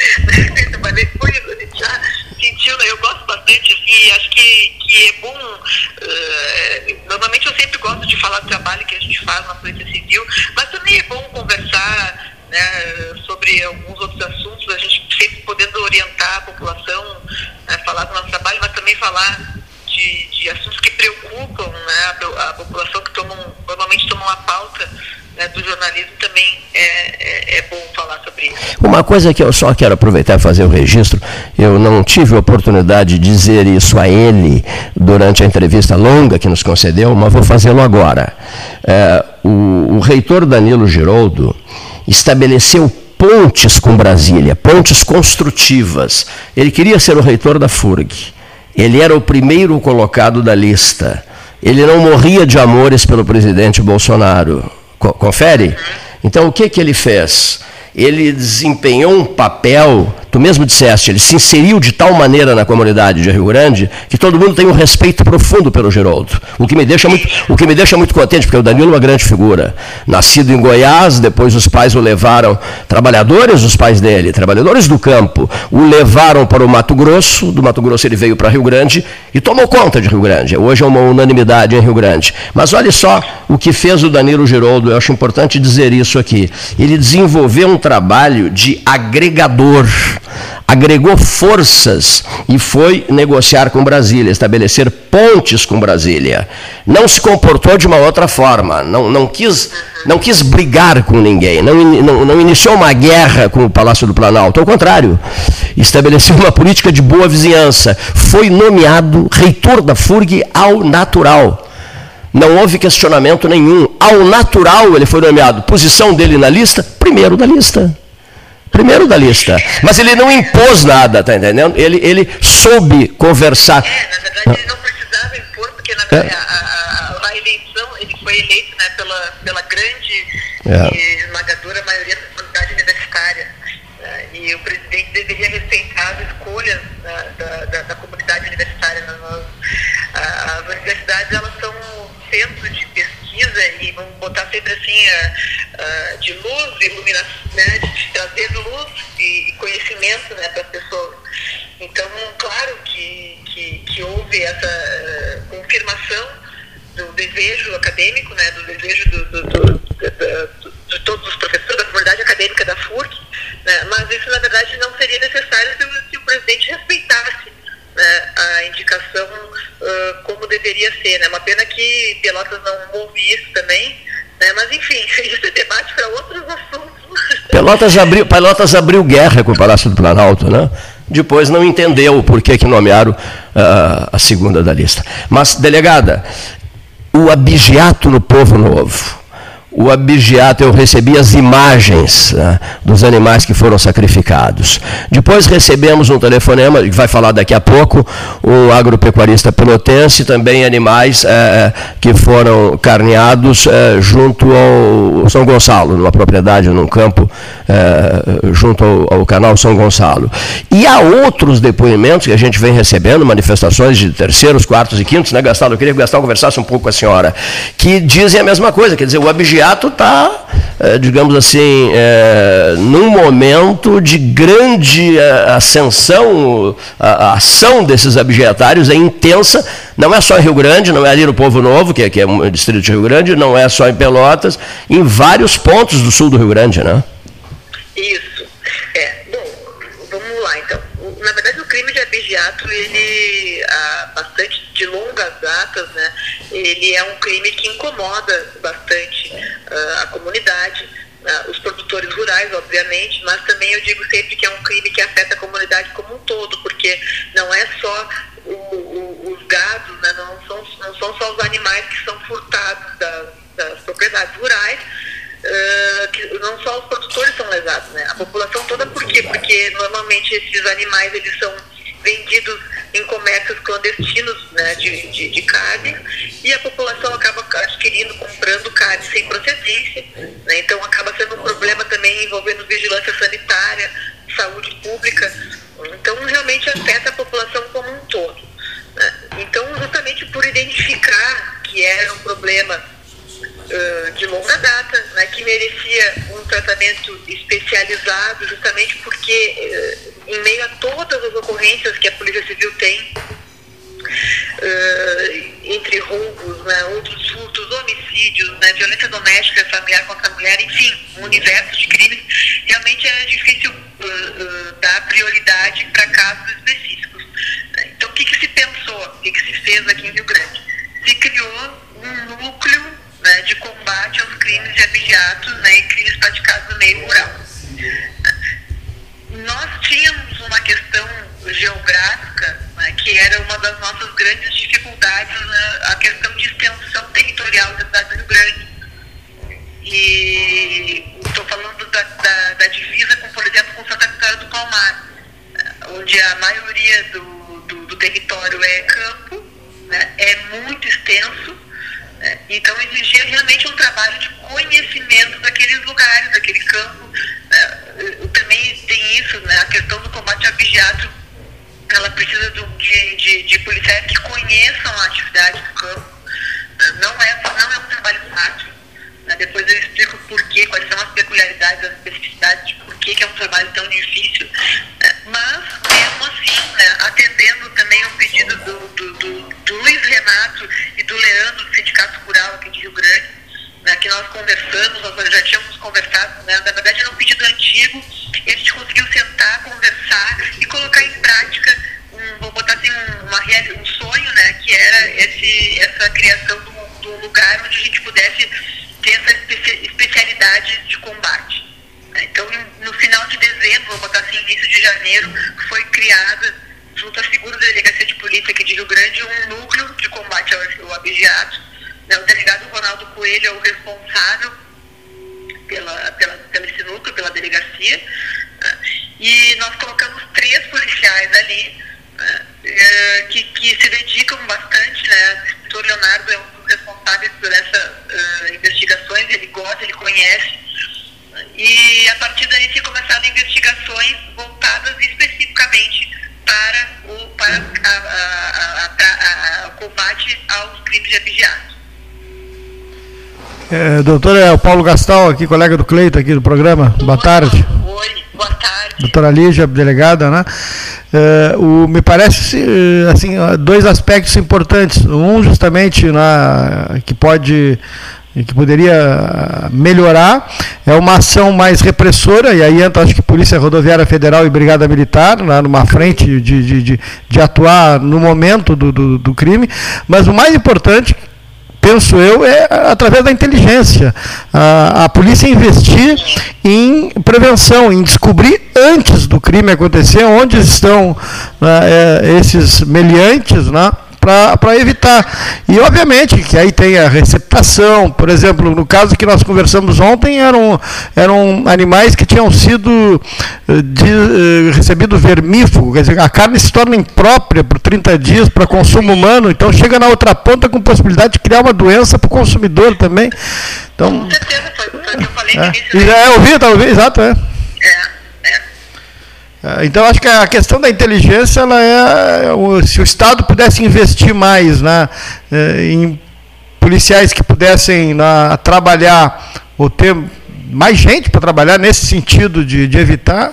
mas depois a gente já sentiu, eu gosto bastante, assim, acho que, que é bom. Uh, normalmente eu sempre gosto de falar do trabalho que a gente faz na Polícia Civil, mas também é bom conversar né, sobre alguns outros assuntos, a gente sempre podendo orientar a população, né, falar do nosso trabalho, mas também falar de, de assuntos que preocupam né, a, a população que tomam, normalmente tomam a pauta né, do jornalismo também é, é, é, bom falar sobre isso. Uma coisa que eu só quero aproveitar e fazer o registro, eu não tive oportunidade de dizer isso a ele durante a entrevista longa que nos concedeu, mas vou fazê-lo agora. É, o, o reitor Danilo Giroldo estabeleceu pontes com Brasília, pontes construtivas. Ele queria ser o reitor da FURG. Ele era o primeiro colocado da lista. Ele não morria de amores pelo presidente Bolsonaro. Confere? Então, o que, que ele fez? Ele desempenhou um papel tu mesmo disseste, ele se inseriu de tal maneira na comunidade de Rio Grande que todo mundo tem um respeito profundo pelo Geraldo. O que me deixa muito, o que me deixa muito contente, porque o Danilo é uma grande figura. Nascido em Goiás, depois os pais o levaram, trabalhadores, os pais dele, trabalhadores do campo, o levaram para o Mato Grosso, do Mato Grosso ele veio para Rio Grande e tomou conta de Rio Grande. Hoje é uma unanimidade em Rio Grande. Mas olha só o que fez o Danilo Geraldo, eu acho importante dizer isso aqui. Ele desenvolveu um trabalho de agregador agregou forças e foi negociar com Brasília, estabelecer pontes com Brasília. Não se comportou de uma outra forma, não, não, quis, não quis brigar com ninguém, não, não, não iniciou uma guerra com o Palácio do Planalto, ao contrário, estabeleceu uma política de boa vizinhança. Foi nomeado reitor da FURG ao natural. Não houve questionamento nenhum. Ao natural ele foi nomeado. Posição dele na lista? Primeiro da lista. Primeiro da lista. Mas ele não impôs nada, tá entendendo? Ele, ele soube conversar. É, na verdade ele não precisava impor, porque na verdade é. a, a, a, eleição, ele foi eleito né, pela, pela grande é. e esmagadora maioria da comunidade universitária. Né, e o presidente deveria respeitar as escolhas da, da, da, da comunidade universitária. Nós, as universidades elas são centro de e vamos botar sempre assim uh, uh, de luz, iluminação, né, de trazer luz e, conhecimento né, para as pessoas. Então, claro que, que, que houve essa uh, confirmação do desejo acadêmico, né, do desejo do, do, do, de todos os professores da comunidade acadêmica da FURC, né, mas isso, na verdade, não seria necessário se, o presidente respeitasse né, a indicação deveria ser. Né? Uma pena que Pelotas não ouve isso também, né? mas enfim, isso é debate para outros assuntos. Pelotas abriu, Pelotas abriu guerra com o Palácio do Planalto, né? Depois não entendeu por que, que nomearam uh, a segunda da lista. Mas, delegada, o abigeato no povo novo o abigeato, eu recebi as imagens né, dos animais que foram sacrificados. Depois recebemos um telefonema, que vai falar daqui a pouco, um agropecuarista pelotense, também animais é, que foram carneados é, junto ao São Gonçalo, numa propriedade, num campo, é, junto ao, ao, canal São Gonçalo. E há outros depoimentos que a gente vem recebendo, manifestações de terceiros, quartos e quintos, né, Gastalo? Eu queria que o Gastalo conversasse um pouco com a senhora, que dizem a mesma coisa, quer dizer, o abigeato imediato está, é, digamos assim, é, num momento de grande é, ascensão, a, ação desses abjetários é intensa, não é só em Rio Grande, não é ali no Povo Novo, que é, que é um distrito de Rio Grande, não é só em Pelotas, em vários pontos do sul do Rio Grande, né? Isso. É, bom, vamos lá então. Na verdade, o crime de abigeato, ele há bastante de longas datas, né? Ele é um crime que incomoda bastante uh, a comunidade, uh, os produtores rurais, obviamente, mas também eu digo sempre que é um crime que afeta a comunidade como um todo, porque não é só o, o, os gados, né, não, são, não são só os animais que são furtados das, das propriedades rurais, Uh, que não só os produtores são lesados, né? A população toda por quê? Porque normalmente esses animais eles são vendidos em comércios clandestinos né, de, de, de, carne e a população acaba adquirindo, comprando carne sem procedência. Né, então acaba sendo um problema também envolvendo vigilância sanitária, saúde pública. Então realmente afeta a população como um todo. Né. Então justamente por identificar que era um problema uh, de longa data, né, que merecia um tratamento especializado justamente porque uh, em meio a todas as ocorrências que a Polícia Civil tem, uh, entre roubos, né, outros furtos, homicídios, né, violência doméstica, familiar contra a mulher, enfim, um universo de crimes, realmente é difícil dar prioridade para casos específicos. Então, o que, que se pensou, o que, que se fez aqui em Rio Grande? Se criou um núcleo né, de combate aos crimes de abigeato né, e crimes praticados no meio rural nós tínhamos uma questão geográfica, né, que era uma das nossas grandes dificuldades, né, a questão de extensão territorial da cidade do Rio Grande. E estou falando da, da, da, divisa, com, por exemplo, com Santa Catarina do Palmar, onde a maioria do, do, do território é campo, né, é muito extenso, então exigia realmente um trabalho de conhecimento daqueles lugares, daquele campo, uh, também tem isso, né? A questão do combate ao vigiato, ela precisa de, de, de, policiais que conheçam a atividade do campo. Não é, não é um trabalho fácil. Né? Depois eu explico por quê, quais são as peculiaridades, as especificidades de por que, é um trabalho tão difícil. Mas, mesmo assim, né? atendendo também um pedido do, do, do, do Luiz Renato do Leandro, do Sindicato Rural aqui de Rio Grande, né, que nós conversamos, nós já tínhamos conversado, né, na verdade era um pedido antigo, e a gente conseguiu sentar, conversar e colocar em prática, um, vou botar assim, uma, um sonho, né, que era esse, essa criação de um lugar onde a gente pudesse ter essa especialidade de combate. Né. Então, no final de dezembro, vou botar assim, início de janeiro, foi criada, junto à figura da Delegacia de Polícia aqui de Rio Grande, um núcleo de combate ao, abigeato, né, o delegado Ronaldo Coelho é o responsável pela, pela, pelo esse núcleo, pela delegacia. Né, e nós colocamos três policiais ali né, é, que, que se dedicam bastante. Né? O Leonardo é um dos responsáveis por essas uh, investigações, ele gosta, ele conhece. E a partir daí se começaram investigações voltadas especificamente para o, para a, a, a, combate aos crimes de abigeato. É, doutor, é o Paulo Gastal aqui, colega do Cleito aqui do programa. Boa tarde. Oi, boa tarde. Doutora Lígia, delegada, né? É, o, me parece assim dois aspectos importantes. Um justamente na, que pode que poderia melhorar é uma ação mais repressora, e aí entra acho que Polícia Rodoviária Federal e Brigada Militar, lá numa frente de, de, de, de atuar no momento do, do, do crime, mas o mais importante, penso eu, é através da inteligência. A, a polícia investir em prevenção, em descobrir antes do crime acontecer onde estão né, é, esses meliantes, né? Para evitar. E, obviamente, que aí tem a receptação, por exemplo, no caso que nós conversamos ontem, eram, eram animais que tinham sido eh, de, uh, recebido vermífugo, quer dizer, a carne se torna imprópria por 30 dias para consumo humano, então chega na outra ponta com possibilidade de criar uma doença para o consumidor também. Então, com certeza, foi, foi o que eu falei é, no início. É, ouvi, tá ouvindo, exato, é. É, então, acho que a questão da inteligência, ela é, se o Estado pudesse investir mais né, é, em policiais que pudessem na, trabalhar, ou ter mais gente para trabalhar nesse sentido de, de evitar.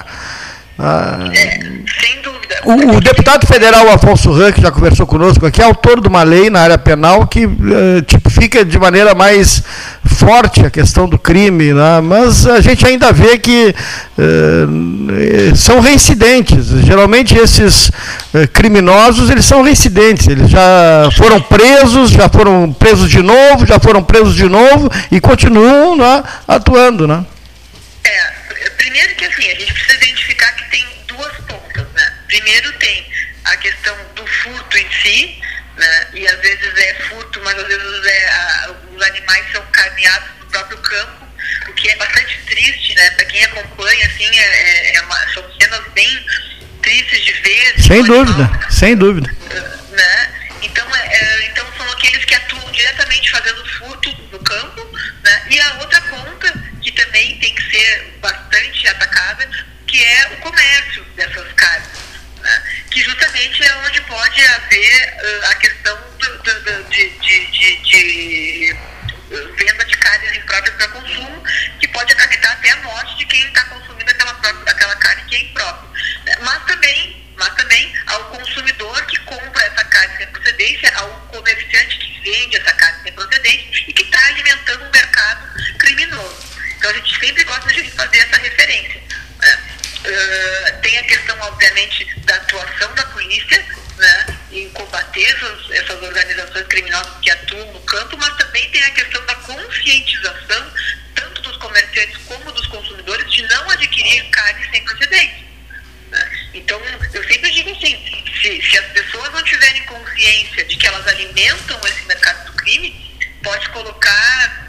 Ah, é, sem dúvida. O, o, deputado federal Afonso Ran, já conversou conosco aqui, é autor de uma lei na área penal que uh, tipifica de maneira mais forte a questão do crime, né? mas a gente ainda vê que uh, são reincidentes. Geralmente esses criminosos, eles são reincidentes, eles já foram presos, já foram presos de novo, já foram presos de novo e continuam né, atuando. Né? É, primeiro que assim, a gente precisa Primeiro tem a questão do furto em si, né? E às vezes é furto, mas às vezes é a, os animais são carneados no próprio campo, o que é bastante triste, né? Para quem acompanha, assim, é, é, é uma, são cenas bem tristes de ver. Sem dúvida, sem dúvida. Né? Então, é, é, então são aqueles que atuam diretamente fazendo furto no campo, né? E a outra ponta que também tem que ser bastante atacada, que é o comércio dessas carnes, né? que justamente é onde pode haver uh, a questão do, do, do, de, de, de, de, venda de carnes impróprias para consumo, que pode acarretar até a morte de quem está consumindo aquela, própria, aquela carne que é imprópria. Né? Mas também, mas também ao consumidor que compra essa carne sem procedência, ao comerciante que vende essa carne sem procedência e que está alimentando um mercado criminoso. Então a gente sempre gosta de fazer essa referência. Né? Uh, tem a questão, obviamente, da atuação da polícia né, em combater essas, essas organizações criminosas que atuam no campo, mas também tem a questão da conscientização, tanto dos comerciantes como dos consumidores, de não adquirir carne sem procedência. Né? Então, eu sempre digo assim: se, se as pessoas não tiverem consciência de que elas alimentam esse mercado do crime, pode colocar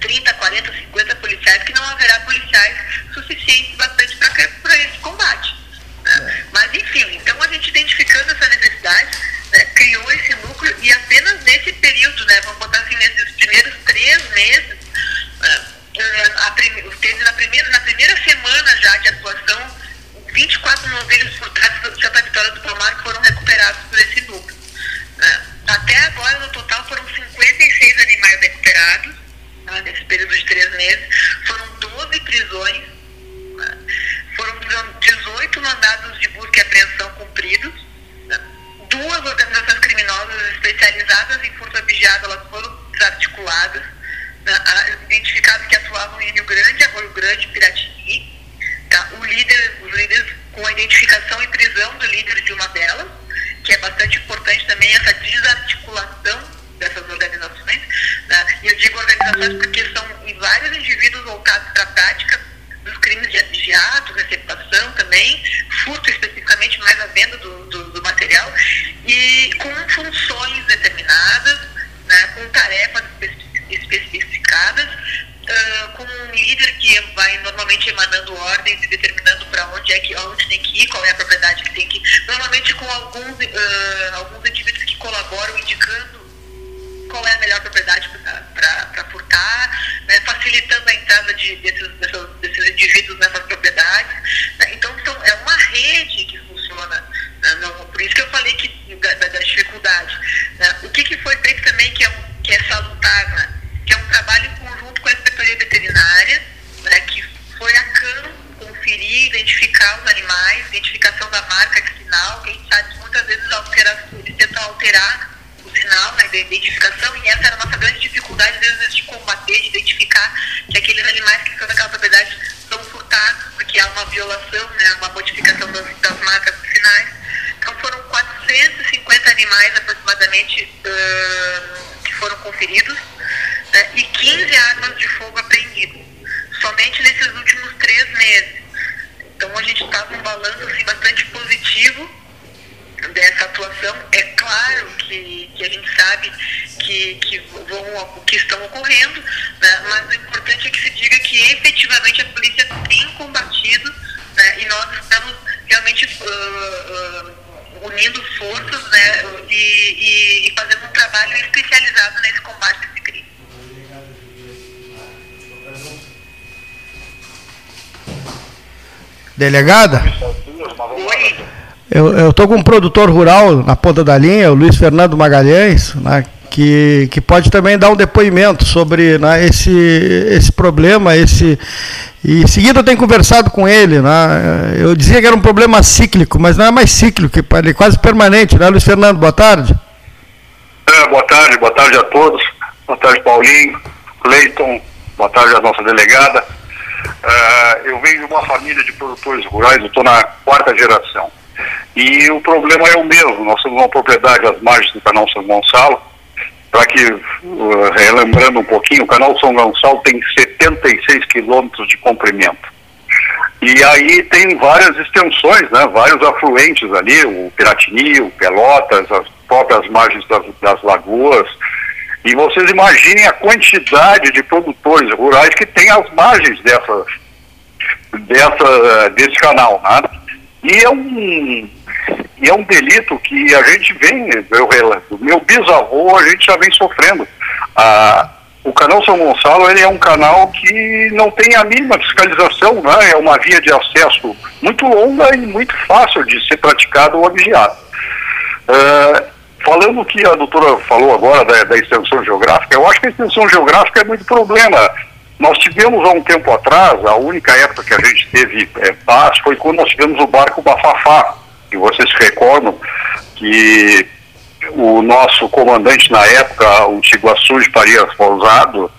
30, 40, 50 policiais, que não haverá policiais suficientes bastante para esse combate. Né? Mas, enfim, então a gente identificando essa necessidade, né, criou esse núcleo e apenas nesse período, né, vamos botar assim, nesses primeiros três meses, né, a teve na primeira, na primeira semana já de atuação, 24 novilhos furtados de Santa Vitória do Palmar foram recuperados por esse núcleo. Né? Até agora, no total, foram 56 animais recuperados, né, nesse período de três meses. Foram 12 prisões, Delegada? Eu estou com um produtor rural na ponta da linha, o Luiz Fernando Magalhães, né, que, que pode também dar um depoimento sobre né, esse, esse problema, esse. E em seguida eu tenho conversado com ele. Né, eu dizia que era um problema cíclico, mas não é mais cíclico, ele é quase permanente, né, Luiz Fernando? Boa tarde. É, boa tarde, boa tarde a todos. Boa tarde, Paulinho, Cleiton, boa tarde à nossa delegada. Uh, eu venho de uma família de produtores rurais, eu estou na quarta geração. E o problema é o mesmo. Nós temos uma propriedade às margens do canal São Gonçalo. Para que, uh, relembrando um pouquinho, o canal São Gonçalo tem 76 quilômetros de comprimento. E aí tem várias extensões, né, vários afluentes ali, o Piratini, o Pelotas, as próprias margens das, das lagoas. E vocês imaginem a quantidade de produtores rurais que tem às margens dessa, dessa, desse canal. Né? E é um, é um delito que a gente vem, eu, meu bisavô, a gente já vem sofrendo. Ah, o canal São Gonçalo ele é um canal que não tem a mínima fiscalização, né? é uma via de acesso muito longa e muito fácil de ser praticado ou vigiado. Ah, falando que a doutora falou agora da, da extensão geográfica, eu acho que a extensão geográfica é muito problema. Nós tivemos há um tempo atrás, a única época que a gente teve é, paz foi quando nós tivemos o barco Bafafá, e vocês recordam que o nosso comandante na época, o Tiguaçu de Farias Pousado,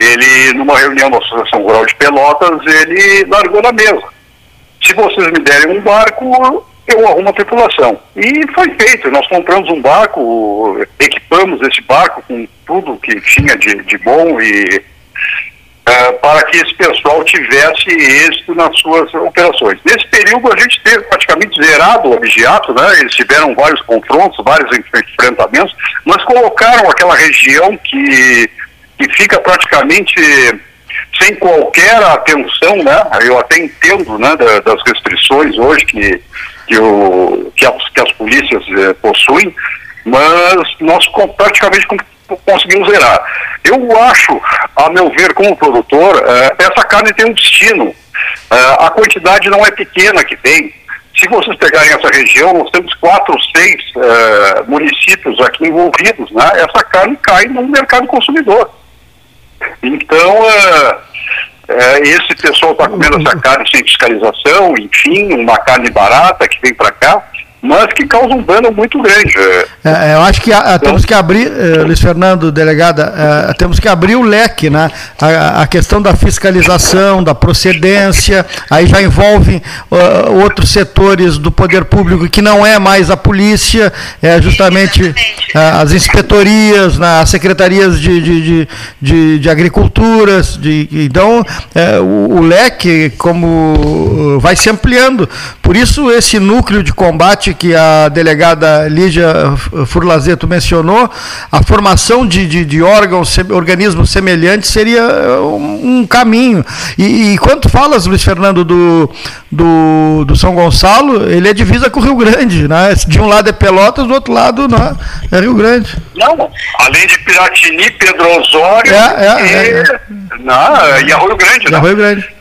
ele, numa reunião da Associação Rural de Pelotas, ele largou na mesa. Se vocês me derem um barco, eu arrumo a tripulação. E foi feito, nós compramos um barco, equipamos esse barco com tudo que tinha de, de bom e uh, para que esse pessoal tivesse êxito nas suas operações. Nesse período a gente teve praticamente zerado o objeto, né? eles tiveram vários confrontos, vários enfrentamentos, mas colocaram aquela região que, que fica praticamente sem qualquer atenção, né? Eu até entendo, né, das restrições hoje que que, o, que, as, que as polícias eh, possuem, mas nós praticamente conseguimos zerar. Eu acho, a meu ver, como produtor, eh, essa carne tem um destino. Eh, a quantidade não é pequena que tem. Se vocês pegarem essa região, nós temos quatro ou seis municípios aqui envolvidos. Né? Essa carne cai no mercado consumidor. Então, eh, esse pessoal está comendo essa carne sem fiscalização, enfim, uma carne barata que vem para cá mas que causa um dano muito grande. É, eu acho que a, então, temos que abrir, eh, Luiz Fernando, delegada, eh, temos que abrir o leque, né? A, a, questão da fiscalização, da procedência, aí já envolve uh, outros setores do poder público que não é mais a polícia, é justamente uh, as inspetorias, né, as secretarias de, de, de, de, de agriculturas, de, então uh, o, o leque como vai se ampliando. Por isso esse núcleo de combate que a delegada Lígia Furlazeto mencionou, a formação de, de, de órgãos, organismos semelhantes seria um, um caminho. E, e quando falas, Luiz Fernando, do, do, do, São Gonçalo, ele é divisa com o Rio Grande, né? De um lado é Pelotas, do outro lado né, é Rio Grande. Não, além de Piratini, Pedro Osório é, é, e, é, é. Não, e Arroio Grande, né? Arroio Grande.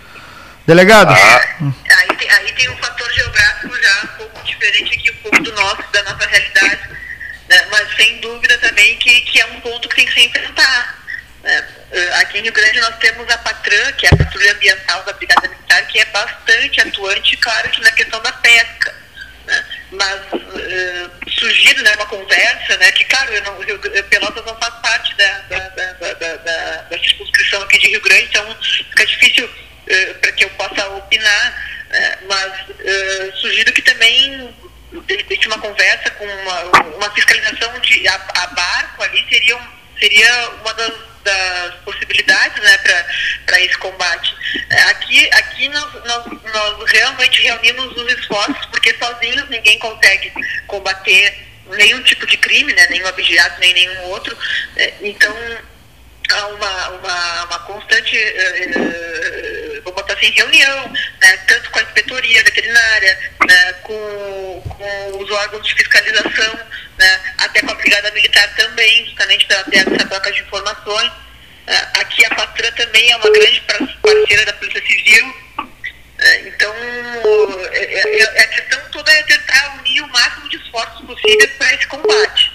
Delegado. Ah. Aí, aí tem um fator geográfico diferente aqui um pouco do nosso, da nossa realidade, né? mas sem dúvida também que, que é um ponto que tem que se enfrentar. Né? Eh, aqui em Rio Grande nós temos a Patran, que é a Patrulha Ambiental da Brigada Militar, que é bastante atuante, claro que na questão da pesca. Né? Mas uh, surgindo né, uma conversa, né, que claro, eu não, Rio, Pelotas não faz parte da, da, da, da, da, circunscrição aqui de Rio Grande, então fica difícil uh, para que eu possa opinar mas uh, sugiro que também de repente uma conversa com uma, uma fiscalização de a, a, barco ali seria, seria uma das, das possibilidades né, para esse combate. É, aqui aqui nós, nós, nós realmente reunimos os esforços, porque sozinhos ninguém consegue combater nenhum tipo de crime, né, nenhum abigeato, nem nenhum outro. Né, então, há uma, uma, uma constante, uh, vou botar assim, reunião, né, tanto com a inspetoria veterinária, né, com, com os órgãos de fiscalização, né, até com a Brigada Militar também, justamente para ter essa troca de informações. Uh, aqui a Patran também é uma grande parceira da Polícia Civil, então, é, é, é, a questão toda é tentar unir o máximo de esforços possíveis para esse combate.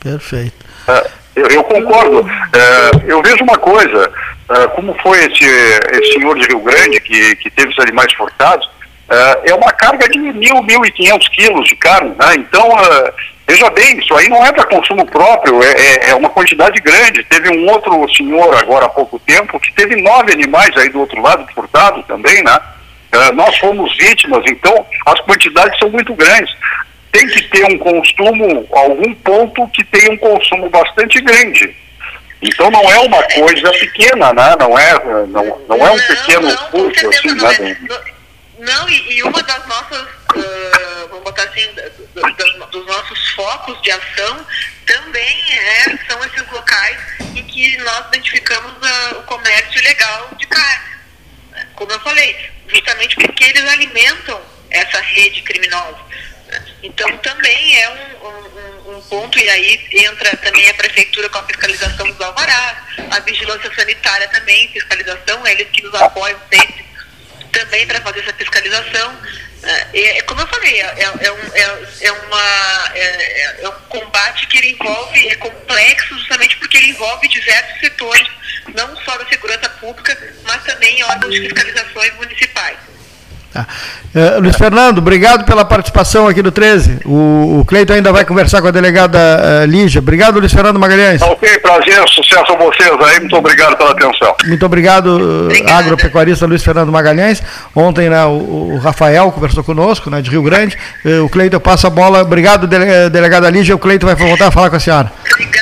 Perfeito. É, eu, eu, concordo. É, eu vejo uma coisa, é, como foi esse, esse senhor de Rio Grande que, que teve os animais furtados, é uma carga de mil, mil e quinhentos quilos de carne, né? Então, veja bem, isso aí não é para consumo próprio, é, é, uma quantidade grande. Teve um outro senhor agora há pouco tempo que teve nove animais aí do outro lado furtados também, né? Nós fomos vítimas, então as quantidades são muito grandes. Tem que ter um consumo, algum ponto que tenha um consumo bastante grande. Então não é uma coisa pequena, né? Não é, não, não é um pequeno não, furto assim, não, é. não, e, e, uma das nossas, uh, vamos botar assim, dos, dos nossos focos de ação também é, são esses locais em que nós identificamos uh, o comércio ilegal de carne. Como eu falei, justamente porque eles alimentam essa rede criminosa. Então também é um, um, um, ponto, e aí entra também a prefeitura com a fiscalização dos alvarás, a vigilância sanitária também, fiscalização, eles que nos apoiam sempre também para fazer essa fiscalização. É, é, como eu falei, é, é, é um, é, é uma, é, é, um combate que ele envolve, é complexo justamente porque ele envolve diversos setores, não só da segurança pública, mas também órgãos de fiscalizações municipais. Tá. Uh, Luiz Fernando, obrigado pela participação aqui do 13. O, o Cleiton ainda vai conversar com a delegada uh, Lígia. Obrigado, Luiz Fernando Magalhães. Ok, prazer, sucesso a vocês aí. Muito obrigado pela atenção. Muito obrigado, uh, agropecuarista Luiz Fernando Magalhães. Ontem né, o, o, Rafael conversou conosco, né, de Rio Grande. Uh, o Cleiton passa a bola. Obrigado, dele, delegada Lígia. O Cleiton vai voltar a falar com a senhora. Obrigada, obrigada. Tarde.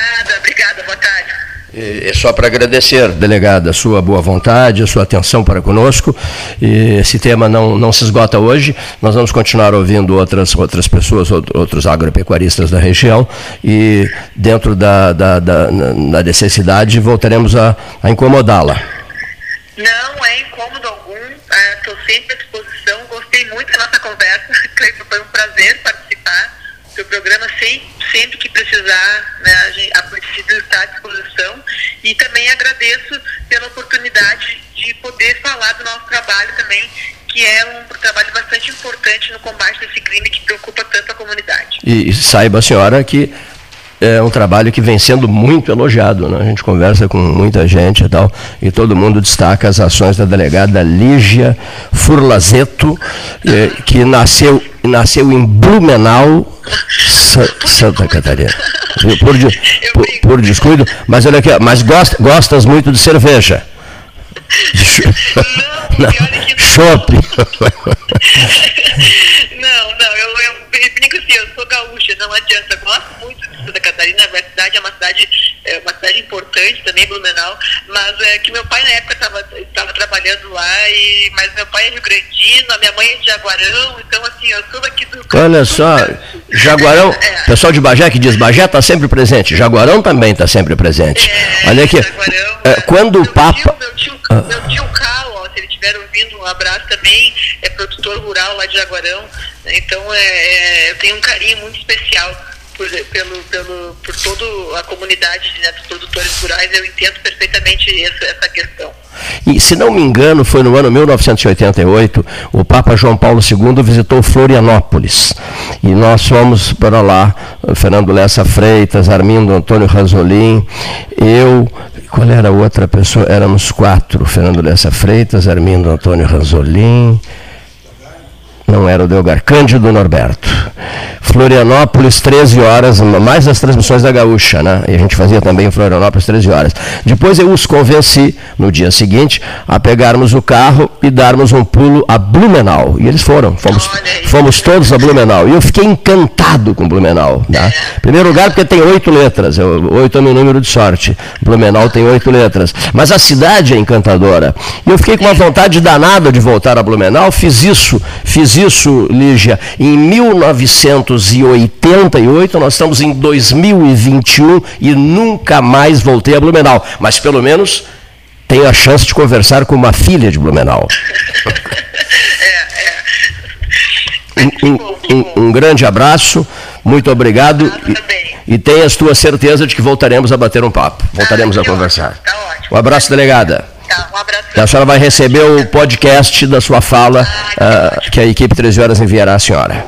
É só para agradecer, delegada, a sua boa vontade, a sua atenção para conosco. E esse tema não, não se esgota hoje. Nós vamos continuar ouvindo outras, outras pessoas, outros agropecuaristas da região. E dentro da, da, da, da necessidade, voltaremos a, a incomodá-la. Não é incômodo algum. Estou é, sempre à disposição. Gostei muito da nossa conversa. Foi um prazer participar do programa sempre, sempre que precisar, né, a, gente, a Polícia está à disposição e também agradeço pela oportunidade de poder falar do nosso trabalho também, que é um trabalho bastante importante no combate desse crime que preocupa tanto a comunidade. E, saiba senhora que é um trabalho que vem sendo muito elogiado. Né? A gente conversa com muita gente e tal, e todo mundo destaca as ações da delegada Lígia Furlazeto, eh, que nasceu, nasceu em Blumenau, Sa Santa Catarina. Por, por, por, descuido, mas olha aqui, mas gosta, gostas muito de cerveja. Não, Shopping. não, não, eu, eu brinco assim, eu sou gaúcha, não adianta, gosto muito Santa Catarina, a cidade é uma cidade, é uma cidade importante também, Blumenau, mas é que meu pai na época estava trabalhando lá, e, mas meu pai é Rio Grandino, a minha mãe é de Jaguarão, então assim, eu sou daqui do... Olha só, Jaguarão, é. pessoal de Bagé que diz Bagé está sempre presente, Jaguarão também está sempre presente. É, Olha aqui, Jaguarão, é, quando o Papa... Tio, meu tio, meu tio Carlos, ó, se ele estiver ouvindo, um abraço também, é produtor rural lá de Jaguarão, né, então é, é, eu tenho um carinho muito especial por, pelo, pelo, por toda a comunidade né, dos produtores rurais, eu entendo perfeitamente essa, essa questão. E, se não me engano, foi no ano 1988, o Papa João Paulo II visitou Florianópolis. E nós fomos para lá, Fernando Lessa Freitas, Armindo Antônio Ranzolin, eu, qual era a outra pessoa? Éramos quatro, Fernando Lessa Freitas, Armindo Antônio Ranzolin, não era o Delgar, Cândido Norberto. Florianópolis, 13 horas, mais as transmissões da Gaúcha, né? E a gente fazia também em Florianópolis, 13 horas. Depois eu os convenci, no dia seguinte, a pegarmos o carro e darmos um pulo a Blumenau. E eles foram, fomos, fomos todos a Blumenau. E eu fiquei encantado com Blumenau. Né? Primeiro lugar, porque tem oito letras, oito é meu número de sorte. Blumenau tem oito letras. Mas a cidade é encantadora. E eu fiquei com uma vontade danada de voltar a Blumenau, fiz isso, fiz isso, Lígia, em 1988, nós estamos em 2021 e nunca mais voltei a Blumenau. Mas pelo menos tenho a chance de conversar com uma filha de Blumenau. É, é. Um, um, um, grande abraço, muito obrigado. E, e tenha a tua certeza de que voltaremos a bater um papo, voltaremos a conversar. Ótimo, tá. Um abraço, delegada. Tá, um abraço. A senhora vai receber o podcast da sua fala ah, uh, que a equipe 13 horas enviará à senhora.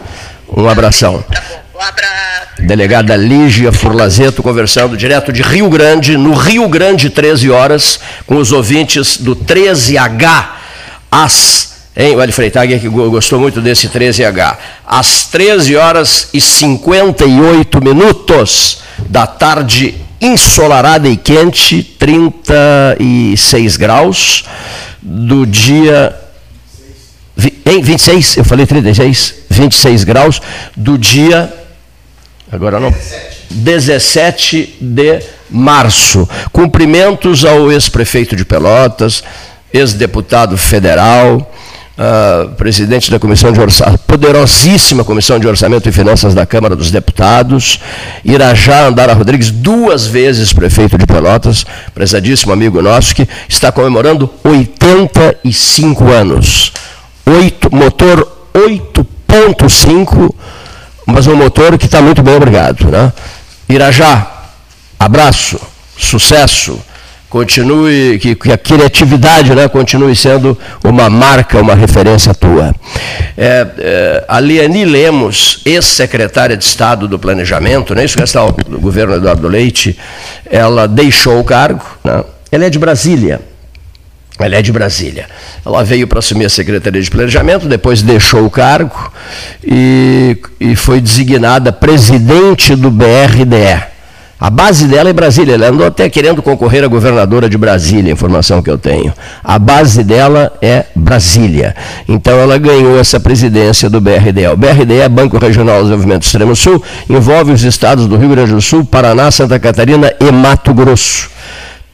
Um abração. Tá bom. Um abraço. Delegada Lígia Furlazeto conversando direto de Rio Grande, no Rio Grande, 13 horas, com os ouvintes do 13H, às. Hein, o Eli Freitag que gostou muito desse 13H. Às 13 horas e 58 minutos da tarde ensolarada e quente, 36 graus, do dia. Em 26, eu falei 36? 26 graus, do dia. Agora não. 17 de março. Cumprimentos ao ex-prefeito de Pelotas, ex-deputado federal presidente da Comissão de Orçamento, poderosíssima Comissão de Orçamento e Finanças da Câmara dos Deputados, Irajá Andara Rodrigues, duas vezes prefeito de Pelotas, prezadíssimo amigo nosso, que está comemorando 85 anos. Oito, motor 8.5, mas um motor que está muito bem, obrigado. Né? Irajá, abraço, sucesso continue, que, que, a criatividade né, continue sendo uma marca, uma referência tua. É, é, a Liani Lemos, ex-secretária de Estado do Planejamento, né, isso que está do governo Eduardo Leite, ela deixou o cargo, né, ela é de Brasília. Ela é de Brasília. Ela veio para assumir a Secretaria de Planejamento, depois deixou o cargo e, e foi designada presidente do BRDE a base dela é Brasília. Ela andou até querendo concorrer a governadora de Brasília, informação que eu tenho. A base dela é Brasília. Então ela ganhou essa presidência do BRDE. O BRDE é Banco Regional de Desenvolvimento Extremo Sul, envolve os estados do Rio Grande do Sul, Paraná, Santa Catarina e Mato Grosso.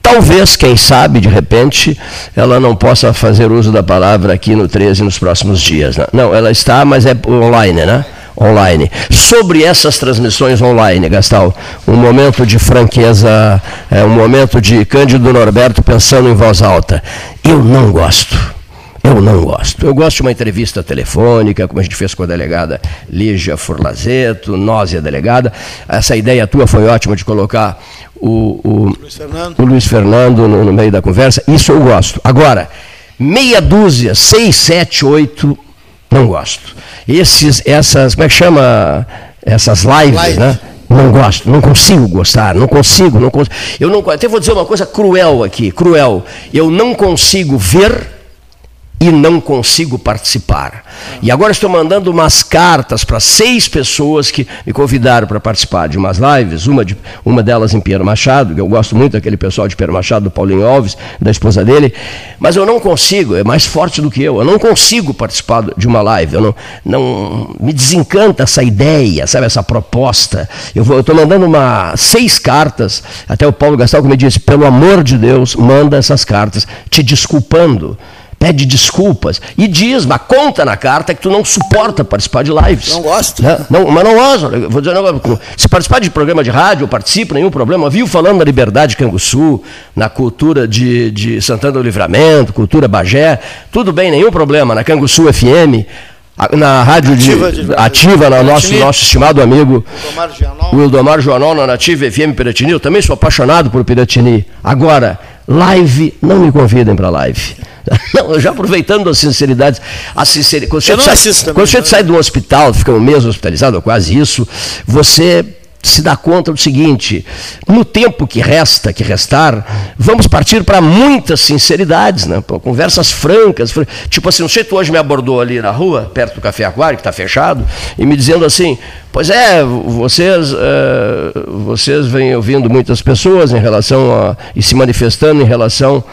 Talvez, quem sabe, de repente, ela não possa fazer uso da palavra aqui no 13 nos próximos dias. Né? Não, ela está, mas é online, né? Online. Sobre essas transmissões online, Gastal, um momento de franqueza, é, um momento de Cândido Norberto pensando em voz alta. Eu não gosto. Eu não gosto. Eu gosto de uma entrevista telefônica, como a gente fez com a delegada Lígia Forlazeto, nós e a delegada. Essa ideia tua foi ótima de colocar o, o, Luiz, Fernando, o Luiz Fernando no, no meio da conversa. Isso eu gosto. Agora, meia dúzia, seis, sete, oito, não gosto. Esses, essas, como é que chama? Essas lives, Live. né? Não gosto, não consigo gostar, não consigo, não consigo. Eu não, até vou dizer uma coisa cruel aqui, cruel. Eu não consigo ver e não consigo participar. E agora estou mandando umas cartas para seis pessoas que me convidaram para participar de umas lives, uma, de, uma delas em Pierre Machado, que eu gosto muito daquele pessoal de Pierre Machado, do Paulinho Alves, da esposa dele, mas eu não consigo, é mais forte do que eu, eu não consigo participar de uma live, eu não, não me desencanta essa ideia, sabe, essa proposta. Eu estou mandando uma, seis cartas, até o Paulo Gastal que me disse, pelo amor de Deus, manda essas cartas, te desculpando pede desculpas e diz, mas conta na carta que tu não suporta participar de lives. Não gosto. Né? Não, mas não gosto. Vou dizer, não, se participar de programa de rádio, eu participo, nenhum problema. Viu falando da liberdade de Canguçu, na cultura de, de Santana do Livramento, cultura Bagé, tudo bem, nenhum problema. Na Canguçu FM, na rádio ativa, de, ativa na nosso, nosso estimado amigo o Ildomar Joanol na Nativa FM Piratini. Eu também sou apaixonado por Piratini. Agora, live, não me convidem para live. Não, já aproveitando a sinceridade, a sinceridade quando, você sai, quando você sai do hospital, fica um mês hospitalizado, ou quase isso, você se dá conta do seguinte: no tempo que resta, que restar, vamos partir para muitas sinceridades, né? conversas francas. Tipo assim, sei, tu hoje me abordou ali na rua, perto do Café Aquário, que está fechado, e me dizendo assim: Pois é, vocês, uh, vocês vêm ouvindo muitas pessoas em relação a, e se manifestando em relação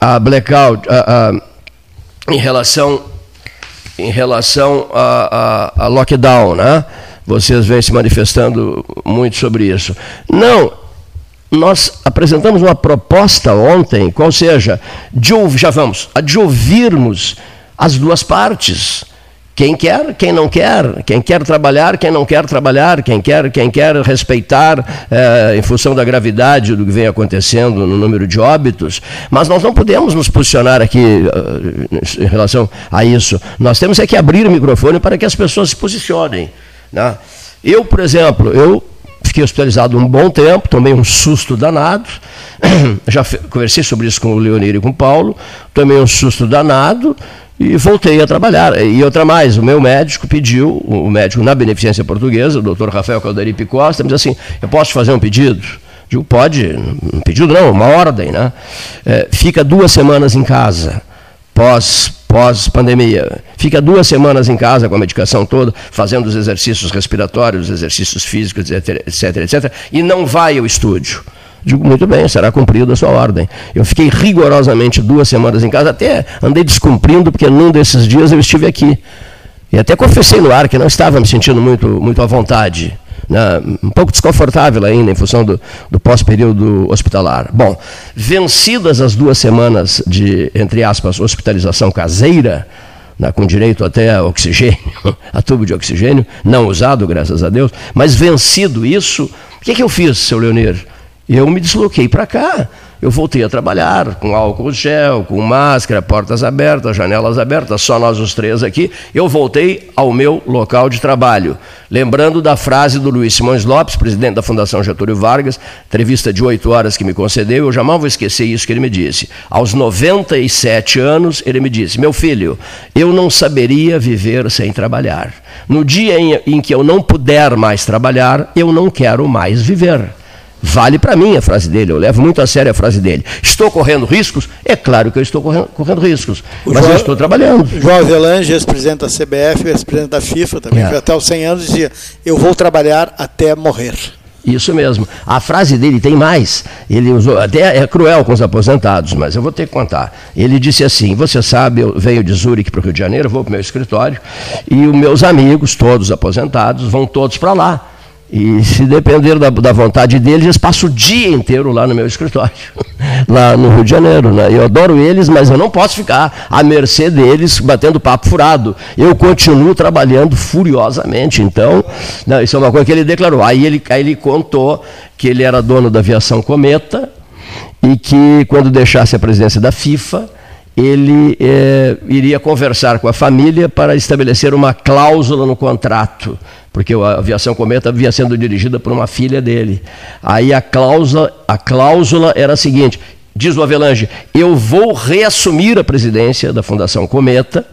a blackout, a, a, em relação em relação a, a, a lockdown, né? Vocês vêm se manifestando muito sobre isso. Não, nós apresentamos uma proposta ontem, qual seja, de, já vamos, a de ouvirmos as duas partes Quem quer, quem não quer, quem quer trabalhar, quem não quer trabalhar, quem quer, quem quer respeitar é, em função da gravidade do que vem acontecendo no número de óbitos, mas nós não podemos nos posicionar aqui uh, em relação a isso. Nós temos é que abrir o microfone para que as pessoas se posicionem. Né? Eu, por exemplo, eu fiquei hospitalizado um bom tempo, tomei um susto danado. Já conversei sobre isso com o Leonir e com o Paulo, tomei um susto danado e voltei a trabalhar. E outra mais, o meu médico pediu, o médico na Beneficência Portuguesa, o doutor Rafael Calderipe Costa, me disse assim, eu posso fazer um pedido? Digo, pode, um pedido não, uma ordem, né? É, fica duas semanas em casa, pós pós-pandemia. Fica duas semanas em casa com a medicação toda, fazendo os exercícios respiratórios, os exercícios físicos, etc, etc, etc, e não vai ao estúdio. Digo, muito bem, será cumprida a sua ordem. Eu fiquei rigorosamente duas semanas em casa, até andei descumprindo, porque num desses dias eu estive aqui. E até confessei no ar que não estava me sentindo muito, muito à vontade. Né, um pouco desconfortável ainda, em função do, do pós-período hospitalar. Bom, vencidas as duas semanas de, entre aspas, hospitalização caseira, né, com direito até a oxigênio, a tubo de oxigênio, não usado, graças a Deus, mas vencido isso, o que, que eu fiz, seu Leonir? Eu me desloquei para cá. Eu voltei a trabalhar com álcool gel, com máscara, portas abertas, janelas abertas, só nós os três aqui. Eu voltei ao meu local de trabalho. Lembrando da frase do Luiz Simões Lopes, presidente da Fundação Getúlio Vargas, entrevista de oito horas que me concedeu, eu jamais vou esquecer isso que ele me disse. Aos 97 anos, ele me disse: Meu filho, eu não saberia viver sem trabalhar. No dia em, em que eu não puder mais trabalhar, eu não quero mais viver. Vale para mim a frase dele, eu levo muito a sério a frase dele. Estou correndo riscos? É claro que eu estou correndo, correndo riscos, o mas jo, eu estou trabalhando. João Avelange, ex-presidente da CBF, ex-presidente da FIFA também, é. até os 100 anos dizia, eu vou trabalhar até morrer. Isso mesmo. A frase dele tem mais. Ele usou, até é cruel com os aposentados, mas eu vou ter que contar. Ele disse assim: Você sabe, eu venho de Zurique para o Rio de Janeiro, vou para o meu escritório, e os meus amigos, todos aposentados, vão todos para lá e se depender da, da, vontade deles, eles passam o dia inteiro lá no meu escritório, lá no Rio de Janeiro. Né? Eu adoro eles, mas eu não posso ficar à mercê deles batendo papo furado. Eu continuo trabalhando furiosamente. Então, não, isso é uma coisa que ele declarou. Aí ele, aí ele contou que ele era dono da aviação Cometa e que quando deixasse a presidência da FIFA, ele é, iria conversar com a família para estabelecer uma cláusula no contrato, porque a aviação Cometa vinha sendo dirigida por uma filha dele. Aí a cláusula, a cláusula era a seguinte: diz o Avelange, eu vou reassumir a presidência da Fundação Cometa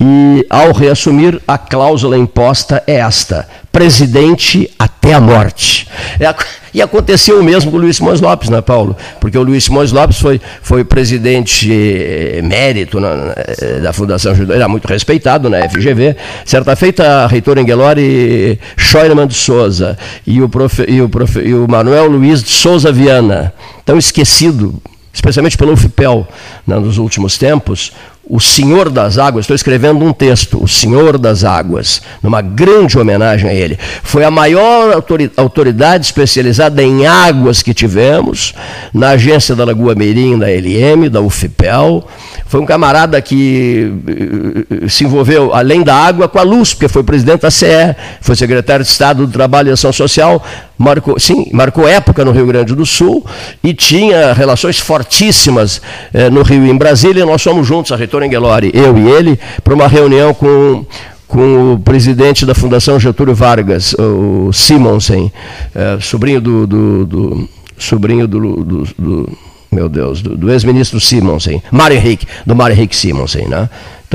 e, ao reassumir, a cláusula imposta é esta: presidente até a morte. É e aconteceu o mesmo com o Luiz Simões Lopes, né, Paulo? Porque o Luiz Simões Lopes foi, foi presidente emérito na, na, da Fundação Judô, era muito respeitado na FGV. Certa feita, a reitora Engelori Scheunemann de Souza e o, profe, e, o profe, e o Manuel Luiz de Souza Viana, tão esquecido especialmente pelo UFPEL, né, nos últimos tempos, o Senhor das Águas, estou escrevendo um texto, o Senhor das Águas, numa grande homenagem a ele. Foi a maior autoridade especializada em águas que tivemos, na agência da Lagoa Meirim, da LM, da UFPEL. Foi um camarada que eh, se envolveu, além da água, com a luz, porque foi presidente da CE, foi secretário de Estado do Trabalho e Ação Social, marcou, sim, marcou época no Rio Grande do Sul e tinha relações fortíssimas eh, no Rio e em Brasília. Nós fomos juntos, a reitora Engelori, eu e ele, para uma reunião com com o presidente da Fundação Getúlio Vargas, o Simonsen, eh, sobrinho do, do, do sobrinho do, do, do meu Deus, do, do ex-ministro Simonsen, Mário Henrique, do Mário Henrique Simonsen, né?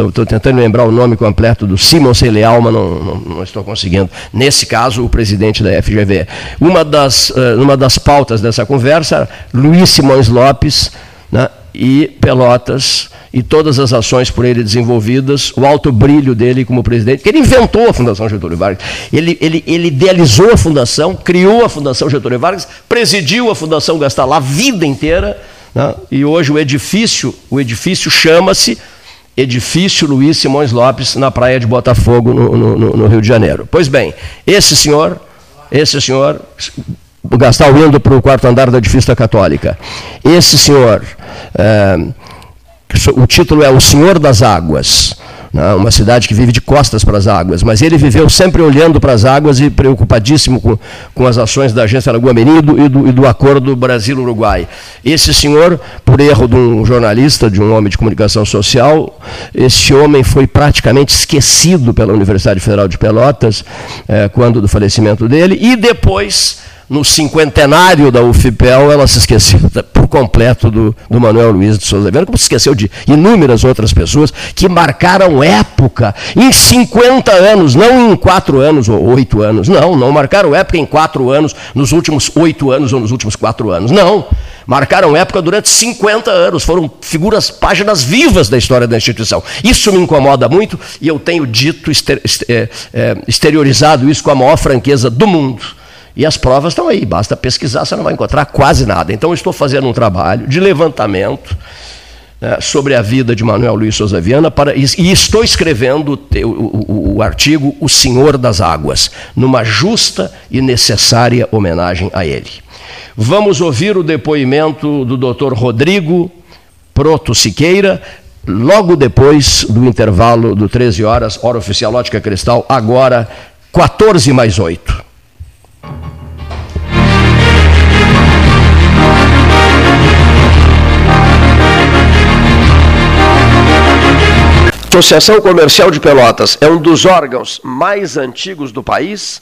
Estou tentando lembrar o nome completo do Simonsen Leal, mas não, não, não, estou conseguindo. Nesse caso, o presidente da FGV. Uma das, uh, uma das pautas dessa conversa, Luiz Simões Lopes né, e Pelotas, e todas as ações por ele desenvolvidas, o alto brilho dele como presidente, que ele inventou a Fundação Getúlio Vargas. Ele, ele, ele idealizou a fundação, criou a Fundação Getúlio Vargas, presidiu a Fundação Gastalá a vida inteira, né? e hoje o edifício, o edifício chama-se Edifício Luiz Simões Lopes, na praia de Botafogo, no, no, no, Rio de Janeiro. Pois bem, esse senhor, esse senhor, o Gastal indo para o quarto andar do edifício da Católica, esse senhor. É, o título é O Senhor das Águas. né, uma cidade que vive de costas para as águas, mas ele viveu sempre olhando para as águas e preocupadíssimo com, com as ações da Agência Lagoa Menido e do, e do Acordo Brasil-Uruguai. Esse senhor, por erro de um jornalista, de um homem de comunicação social, esse homem foi praticamente esquecido pela Universidade Federal de Pelotas, eh, quando do falecimento dele, e depois no cinquentenário da UFPEL, ela se esqueceu completo do, do Manuel Luiz de Souza Viana, como se esqueceu de inúmeras outras pessoas que marcaram época em 50 anos, não em 4 anos ou 8 anos. Não, não marcaram época em 4 anos, nos últimos 8 anos ou nos últimos 4 anos. Não. Marcaram época durante 50 anos, foram figuras, páginas vivas da história da instituição. Isso me incomoda muito e eu tenho dito, é, é, exteriorizado isso com a maior franqueza do mundo e as provas estão aí, basta pesquisar, você não vai encontrar quase nada. Então, estou fazendo um trabalho de levantamento né, sobre a vida de Manuel Luiz Souza Viana para, e, estou escrevendo o, o, o, artigo O Senhor das Águas, numa justa e necessária homenagem a ele. Vamos ouvir o depoimento do Dr. Rodrigo Proto Siqueira, logo depois do intervalo do 13 horas, hora oficial Ótica Cristal, agora 14 mais 8. Associação Comercial de Pelotas é um dos órgãos mais antigos do país,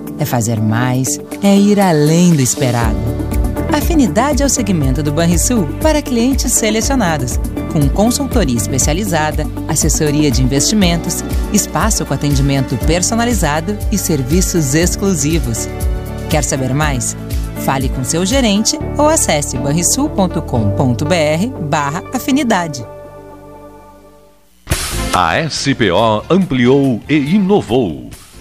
é fazer mais, é ir além do esperado. Afinidade é o segmento do Banrisul para clientes selecionados, com consultoria especializada, assessoria de investimentos, espaço com atendimento personalizado e serviços exclusivos. Quer saber mais? Fale com seu gerente ou acesse banrisul.com.br/afinidade. A SPO ampliou e inovou.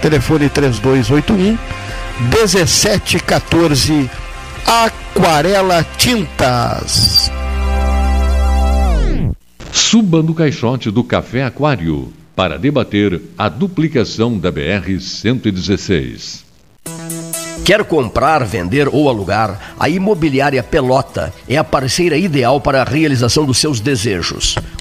telefone 3281 1714 Aquarela Tintas. Suba no caixote do Café Aquário para debater a duplicação da BR 116. Quer comprar, vender ou alugar? A Imobiliária Pelota é a parceira ideal para a realização dos seus desejos.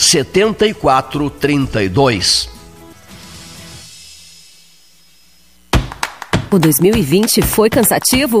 7432. O 2020 foi cansativo?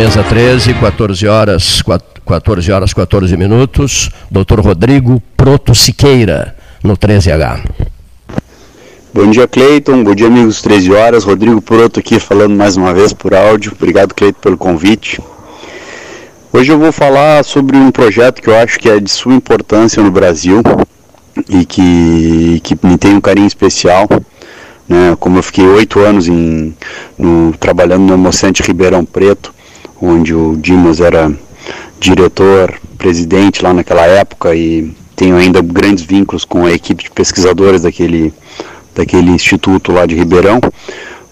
Mesa 13, 14 horas, 14 horas 14 minutos. Doutor Rodrigo Proto Siqueira, no 13H. Bom dia, Cleiton. Bom dia, amigos 13 horas. Rodrigo Proto aqui falando mais uma vez por áudio. Obrigado, Cleiton, pelo convite. Hoje eu vou falar sobre um projeto que eu acho que é de sua importância no Brasil e que, que me tem um carinho especial. Né? Como eu fiquei oito anos em, no, trabalhando no Hemocente Ribeirão Preto, onde o Dimas era diretor, presidente lá naquela época e tenho ainda grandes vínculos com a equipe de pesquisadores daquele, daquele instituto lá de Ribeirão.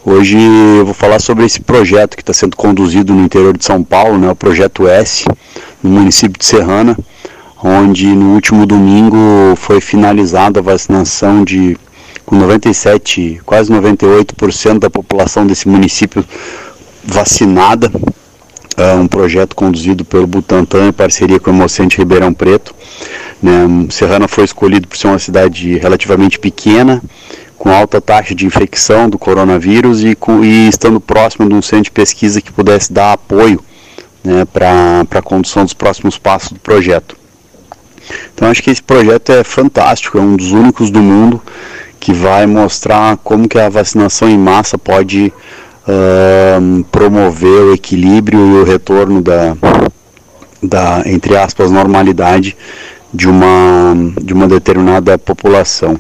Hoje eu vou falar sobre esse projeto que está sendo conduzido no interior de São Paulo, né, o Projeto S, no município de Serrana, onde no último domingo foi finalizada a vacinação de com 97, quase 98% da população desse município vacinada um projeto conduzido pelo Butantan em parceria com o Hemocente Ribeirão Preto. Né? Serrana foi escolhido por ser uma cidade relativamente pequena, com alta taxa de infecção do coronavírus e, com, e estando próximo de um centro de pesquisa que pudesse dar apoio né, para a condução dos próximos passos do projeto. Então acho que esse projeto é fantástico, é um dos únicos do mundo que vai mostrar como que a vacinação em massa pode uh, promover o equilíbrio e o retorno da, da, entre aspas, normalidade de uma, de uma determinada população.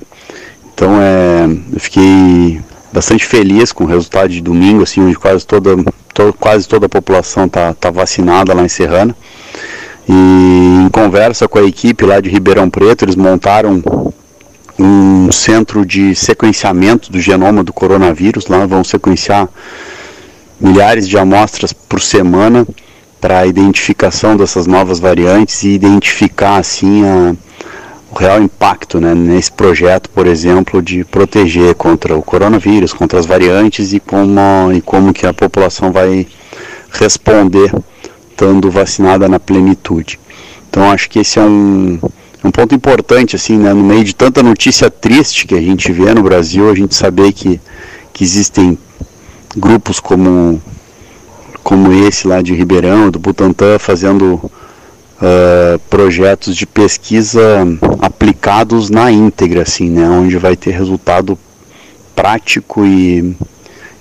Então é, eu fiquei bastante feliz com o resultado de domingo, assim, onde quase toda, to, quase toda a população está tá vacinada lá em Serrana. E em conversa com a equipe lá de Ribeirão Preto, eles montaram um centro de sequenciamento do genoma do coronavírus. Lá vão sequenciar milhares de amostras por semana para a identificação dessas novas variantes e identificar assim a, o real impacto né, nesse projeto, por exemplo, de proteger contra o coronavírus, contra as variantes e como, e como que a população vai responder estando vacinada na plenitude. Então acho que esse é um, um ponto importante, assim, né, no meio de tanta notícia triste que a gente vê no Brasil, a gente saber que, que existem grupos como, como esse lá de Ribeirão, do Butantã, fazendo uh, projetos de pesquisa aplicados na íntegra, assim, né, onde vai ter resultado prático e,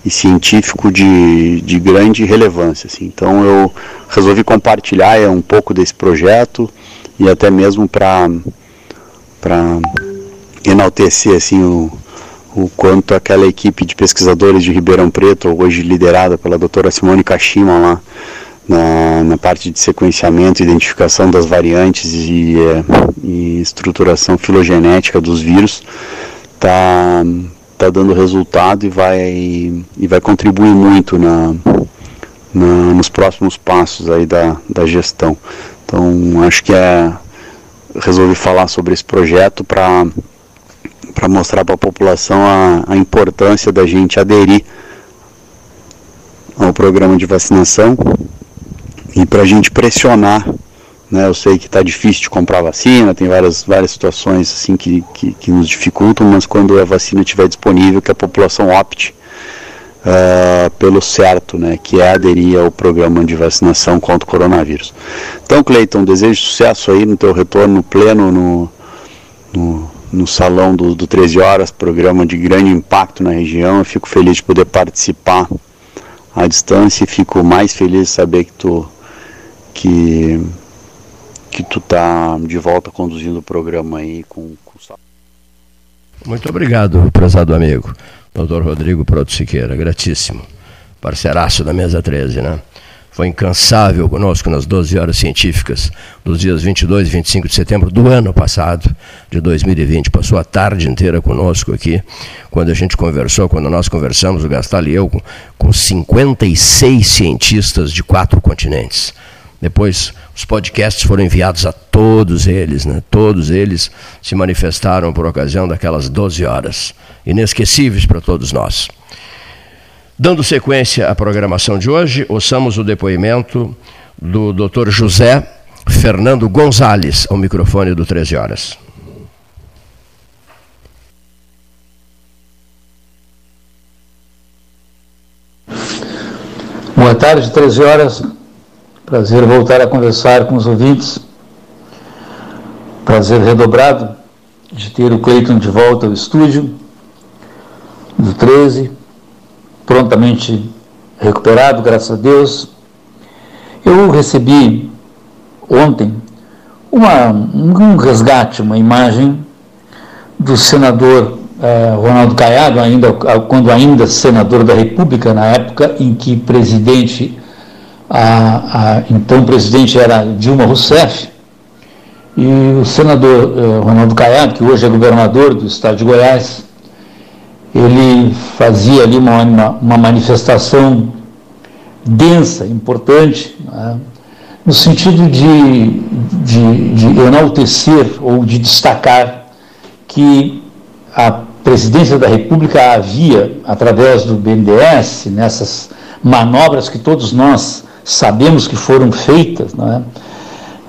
e científico de, de grande relevância. Assim. Então eu resolvi compartilhar um pouco desse projeto e até mesmo para enaltecer assim o, o quanto aquela equipe de pesquisadores de Ribeirão Preto, hoje liderada pela doutora Simone Kashima lá na, na parte de sequenciamento, identificação das variantes e, e estruturação filogenética dos vírus, está tá dando resultado e vai, e vai contribuir muito na, na, nos próximos passos aí da, da gestão. Então, acho que é resolvi falar sobre esse projeto para para mostrar para a população a, importância da gente aderir ao programa de vacinação e para a gente pressionar. Né, eu sei que está difícil de comprar vacina, tem várias, várias situações assim que, que, que nos dificultam, mas quando a vacina estiver disponível, que a população opte uh, pelo certo, né, que é aderir ao programa de vacinação contra o coronavírus. Então, Cleiton, desejo sucesso aí no teu retorno pleno no, no, no salão do, do 13 Horas, programa de grande impacto na região. Eu fico feliz de poder participar à distância e fico mais feliz de saber que tu que que tu tá de volta conduzindo o programa aí com, com... Muito obrigado, prezado amigo. Doutor Rodrigo Proto Siqueira, gratíssimo. Parceiraço da mesa 13, né? Foi incansável conosco nas 12 horas científicas dos dias 22 e 25 de setembro do ano passado, de 2020. Passou a tarde inteira conosco aqui, quando a gente conversou, quando nós conversamos, o Gastal e eu, com, com 56 cientistas de quatro continentes. Depois os podcasts foram enviados a todos eles, né? todos eles se manifestaram por ocasião daquelas 12 horas, inesquecíveis para todos nós. Dando sequência à programação de hoje, ouçamos o depoimento do Dr. José Fernando Gonzalez, ao microfone do 13 Horas. Boa tarde, 13 horas. Prazer voltar a conversar com os ouvintes. Prazer redobrado de ter o Cleiton de volta ao estúdio do 13, prontamente recuperado, graças a Deus. Eu recebi ontem uma, um resgate, uma imagem do senador eh, Ronaldo Caiado, ainda, quando ainda senador da República, na época em que presidente a, a então presidente era Dilma Rousseff, e o senador eh, Ronaldo Caiado, que hoje é governador do estado de Goiás, ele fazia ali uma, uma, uma manifestação densa, importante, né, no sentido de, de, de enaltecer ou de destacar que a presidência da República havia, através do BNDES, nessas manobras que todos nós sabemos que foram feitas, é?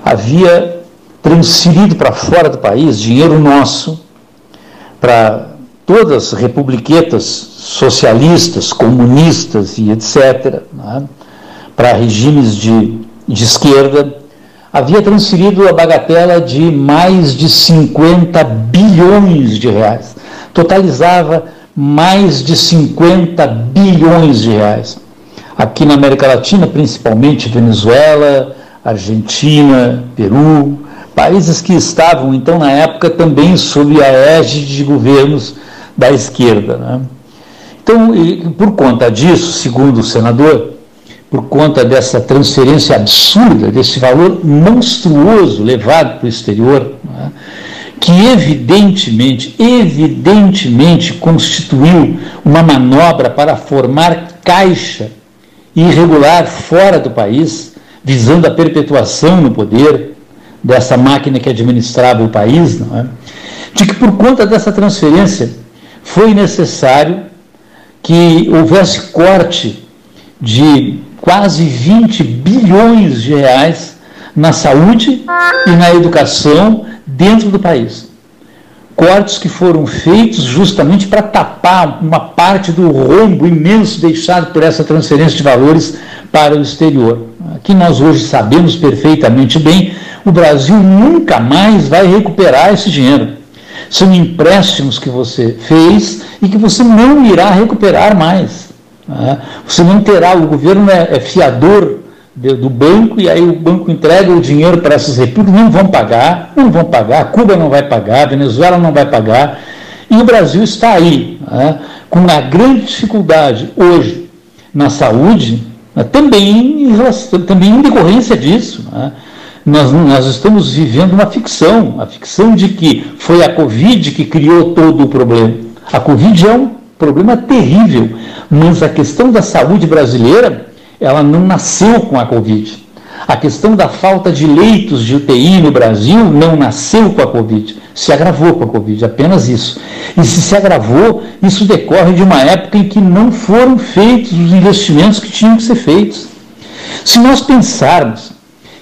havia transferido para fora do país dinheiro nosso para todas as republiquetas socialistas, comunistas e etc., é? para regimes de, de esquerda, havia transferido a bagatela de mais de 50 bilhões de reais. Totalizava mais de 50 bilhões de reais aqui na América Latina, principalmente Venezuela, Argentina, Peru, países que estavam, então, na época, também sob a égide de governos da esquerda. Né? Então, por conta disso, segundo o senador, por conta dessa transferência absurda, desse valor monstruoso levado para o exterior, né? que evidentemente, evidentemente constituiu uma manobra para formar caixa irregular fora do país, visando a perpetuação no poder dessa máquina que administrava o país, é? de que por conta dessa transferência foi necessário que houvesse corte de quase 20 bilhões de reais na saúde e na educação dentro do país cortes que foram feitos justamente para tapar uma parte do rombo imenso deixado por essa transferência de valores para o exterior. Aqui nós hoje sabemos perfeitamente bem, o Brasil nunca mais vai recuperar esse dinheiro. São empréstimos que você fez e que você não irá recuperar mais. Né? Você não terá, o governo é, é fiador do banco e aí o banco entrega o dinheiro para essas repúblicas, não vão pagar, não vão pagar, Cuba não vai pagar, Venezuela não vai pagar, e o Brasil está aí, né, com uma grande dificuldade hoje na saúde, também, também em decorrência disso. Né? Nós, nós estamos vivendo uma ficção, a ficção de que foi a Covid que criou todo o problema. A Covid é um problema terrível, mas a questão da saúde brasileira, ela não nasceu com a Covid. A questão da falta de leitos de UTI no Brasil não nasceu com a Covid, se agravou com a Covid, apenas isso. E se se agravou, isso decorre de uma época em que não foram feitos os investimentos que tinham que ser feitos. Se nós pensarmos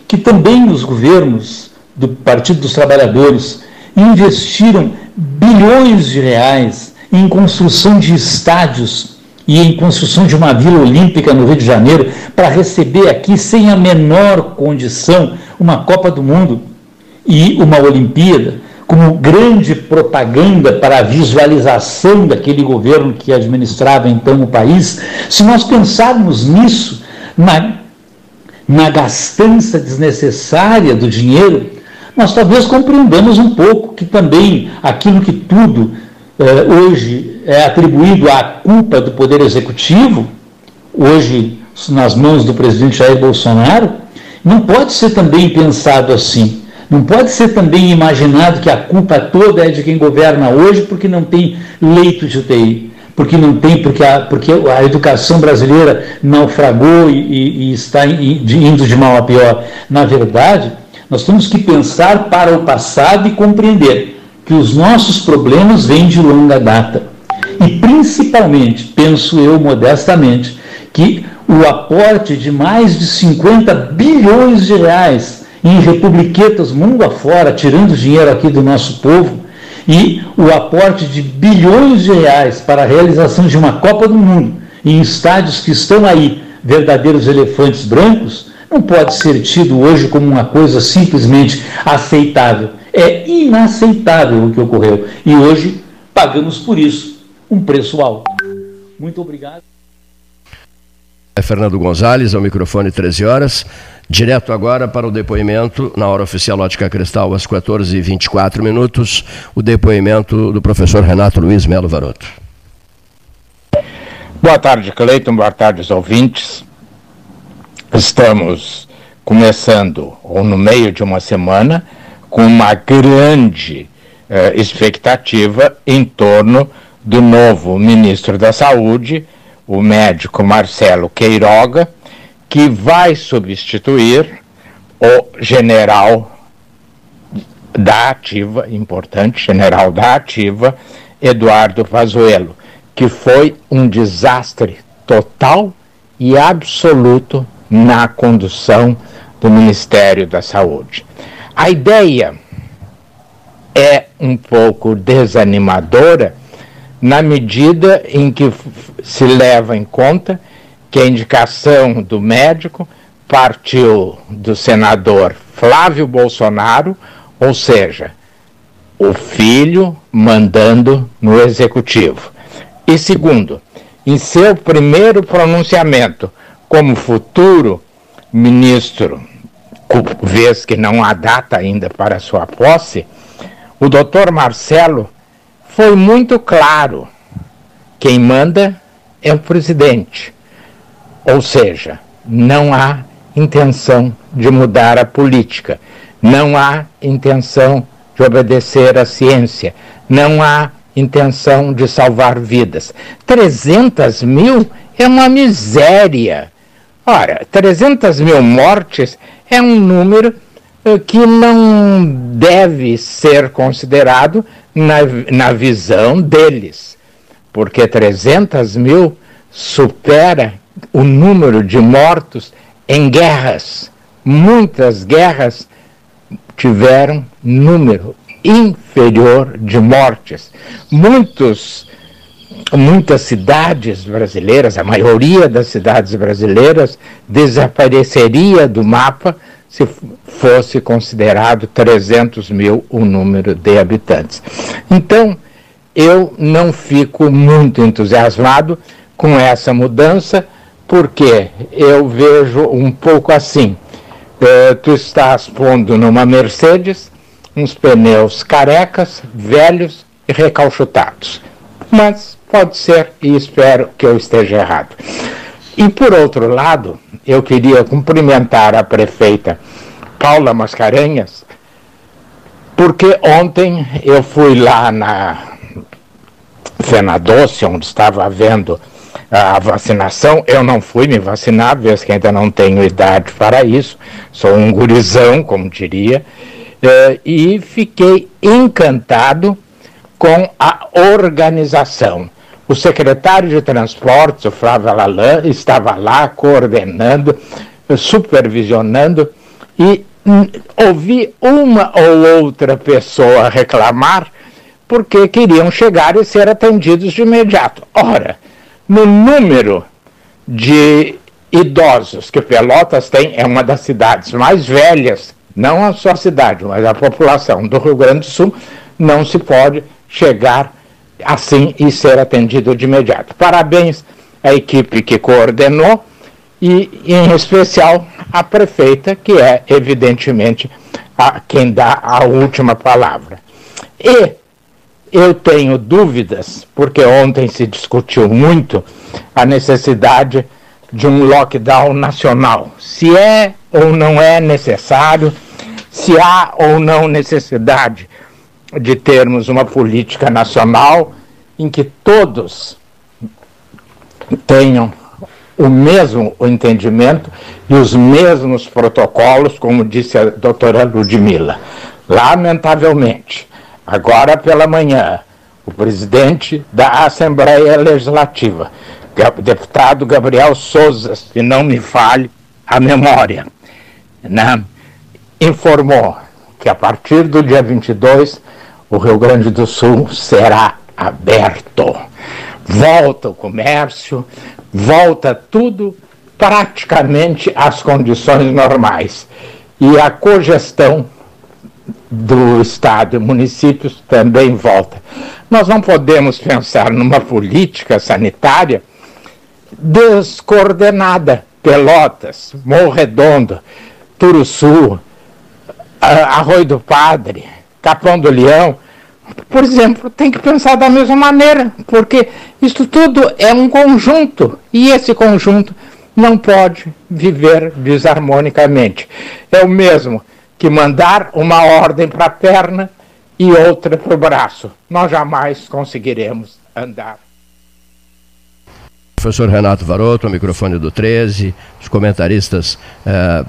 que também os governos do Partido dos Trabalhadores investiram bilhões de reais em construção de estádios e em construção de uma vila olímpica no Rio de Janeiro para receber aqui, sem a menor condição, uma Copa do Mundo e uma Olimpíada, como grande propaganda para a visualização daquele governo que administrava então o país, se nós pensarmos nisso, na, na gastança desnecessária do dinheiro, nós talvez compreendamos um pouco que também aquilo que tudo eh, hoje é atribuído à culpa do Poder Executivo, hoje nas mãos do presidente Jair Bolsonaro, não pode ser também pensado assim. Não pode ser também imaginado que a culpa toda é de quem governa hoje porque não tem leito de UTI, porque não tem, porque a, porque a educação brasileira naufragou e, e, e está indo de mal a pior. Na verdade, nós temos que pensar para o passado e compreender que os nossos problemas vêm de longa data. Principalmente, penso eu modestamente, que o aporte de mais de 50 bilhões de reais em republiquetas mundo afora, tirando dinheiro aqui do nosso povo, e o aporte de bilhões de reais para a realização de uma Copa do Mundo em estádios que estão aí, verdadeiros elefantes brancos, não pode ser tido hoje como uma coisa simplesmente aceitável. É inaceitável o que ocorreu. E hoje pagamos por isso um preço alto. Muito obrigado. É Fernando Gonzalez, ao microfone 13 horas. Direto agora para o depoimento, na hora oficial Ótica Cristal, às 14h24 minutos, o depoimento do professor Renato Luiz Melo Varoto. Boa tarde, Cleiton. Boa tarde aos ouvintes. Estamos começando, ou no meio de uma semana, com uma grande eh, expectativa em torno do novo ministro da Saúde, o médico Marcelo Queiroga, que vai substituir o general da ativa, importante general da ativa, Eduardo Pazuello, que foi um desastre total e absoluto na condução do Ministério da Saúde. A ideia é um pouco desanimadora na medida em que se leva em conta que a indicação do médico partiu do senador Flávio Bolsonaro, ou seja, o filho mandando no executivo. E segundo, em seu primeiro pronunciamento como futuro ministro vez que não há data ainda para sua posse, o doutor Marcelo foi muito claro. Quem manda é o presidente. Ou seja, não há intenção de mudar a política, não há intenção de obedecer à ciência, não há intenção de salvar vidas. 300 mil é uma miséria. Ora, 300 mil mortes é um número que não deve ser considerado na, na visão deles, porque 300 mil supera o número de mortos em guerras. Muitas guerras tiveram número inferior de mortes. Muitos, muitas cidades brasileiras, a maioria das cidades brasileiras, desapareceria do mapa se fosse considerado 300 mil o número de habitantes. Então, eu não fico muito entusiasmado com essa mudança, porque eu vejo um pouco assim: eh, tu estás pondo numa Mercedes uns pneus carecas, velhos e recalchutados. Mas pode ser, e espero que eu esteja errado. E por outro lado, eu queria cumprimentar a prefeita Paula Mascarenhas, porque ontem eu fui lá na Fenadoce, onde estava havendo a vacinação. Eu não fui me vacinar, vez que ainda não tenho idade para isso, sou um gurizão, como diria, eh, e fiquei encantado com a organização. O secretário de Transportes, o Flávio Alalan, estava lá coordenando, supervisionando e hum, ouvi uma ou outra pessoa reclamar porque queriam chegar e ser atendidos de imediato. Ora, no número de idosos que Pelotas tem, é uma das cidades mais velhas, não a sua cidade, mas a população do Rio Grande do Sul, não se pode chegar assim e ser atendido de imediato. Parabéns à equipe que coordenou e, em especial, à prefeita, que é, evidentemente, a, quem dá a última palavra. E eu tenho dúvidas, porque ontem se discutiu muito a necessidade de um lockdown nacional. Se é ou não é necessário, se há ou não necessidade de termos uma política nacional em que todos tenham o mesmo entendimento e os mesmos protocolos, como disse a doutora Ludmilla. Lamentavelmente, agora pela manhã, o presidente da Assembleia Legislativa, deputado Gabriel Souza, se não me falhe a memória, né, informou que a partir do dia 22 o Rio Grande do Sul será aberto. Volta o comércio, volta tudo praticamente às condições normais. E a cogestão do Estado e municípios também volta. Nós não podemos pensar numa política sanitária descoordenada. Pelotas, Morredondo, Turuçu, Arroio do Padre, Capão do Leão, por exemplo, tem que pensar da mesma maneira, porque isso tudo é um conjunto e esse conjunto não pode viver desarmonicamente. É o mesmo que mandar uma ordem para a perna e outra para o braço. Nós jamais conseguiremos andar. Professor Renato Varoto, microfone do 13, os comentaristas eh,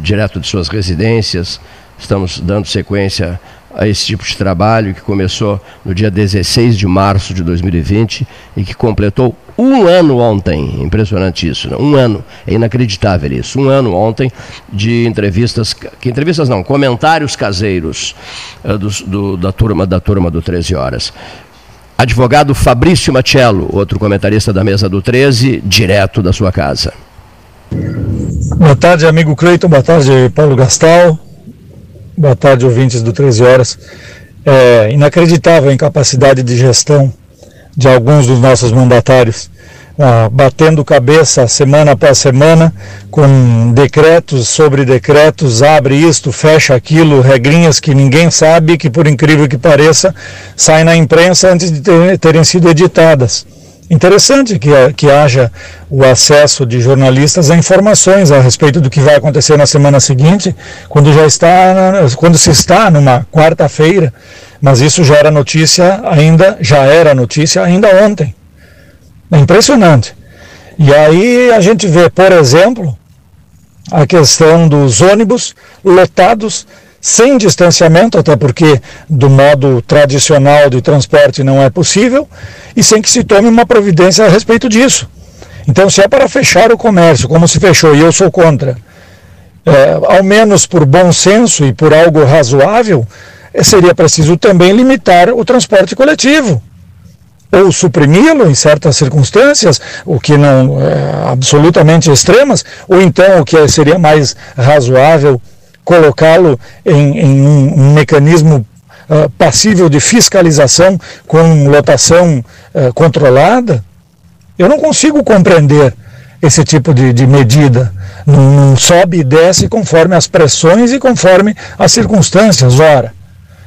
direto de suas residências, estamos dando sequência a esse tipo de trabalho que começou no dia 16 de março de 2020 e que completou um ano ontem. Impressionante isso, né? um ano. É inacreditável isso. Um ano ontem de entrevistas, que entrevistas não, comentários caseiros uh, do, do, da turma da turma do 13 horas. Advogado Fabrício Machello, outro comentarista da mesa do 13, direto da sua casa. Boa tarde, amigo Cleiton. Boa tarde, Paulo Gastal. Boa tarde, ouvintes do 13 Horas. É inacreditável a incapacidade de gestão de alguns dos nossos mandatários, ah, batendo cabeça semana após semana com decretos sobre decretos, abre isto, fecha aquilo, regrinhas que ninguém sabe, que por incrível que pareça, saem na imprensa antes de terem sido editadas. Interessante que, que haja o acesso de jornalistas a informações a respeito do que vai acontecer na semana seguinte, quando já está, quando se está numa quarta-feira, mas isso já era notícia ainda, já era notícia ainda ontem. É impressionante. E aí a gente vê, por exemplo, a questão dos ônibus lotados sem distanciamento, até porque do modo tradicional de transporte não é possível, e sem que se tome uma providência a respeito disso. Então, se é para fechar o comércio, como se fechou, e eu sou contra, é, ao menos por bom senso e por algo razoável, é, seria preciso também limitar o transporte coletivo. Ou suprimi-lo em certas circunstâncias, o que não é absolutamente extremas, ou então o que seria mais razoável, colocá-lo em, em um, mecanismo uh, passível de fiscalização com lotação uh, controlada, eu não consigo compreender esse tipo de, de medida. Não, não, sobe e desce conforme as pressões e conforme as circunstâncias. Ora,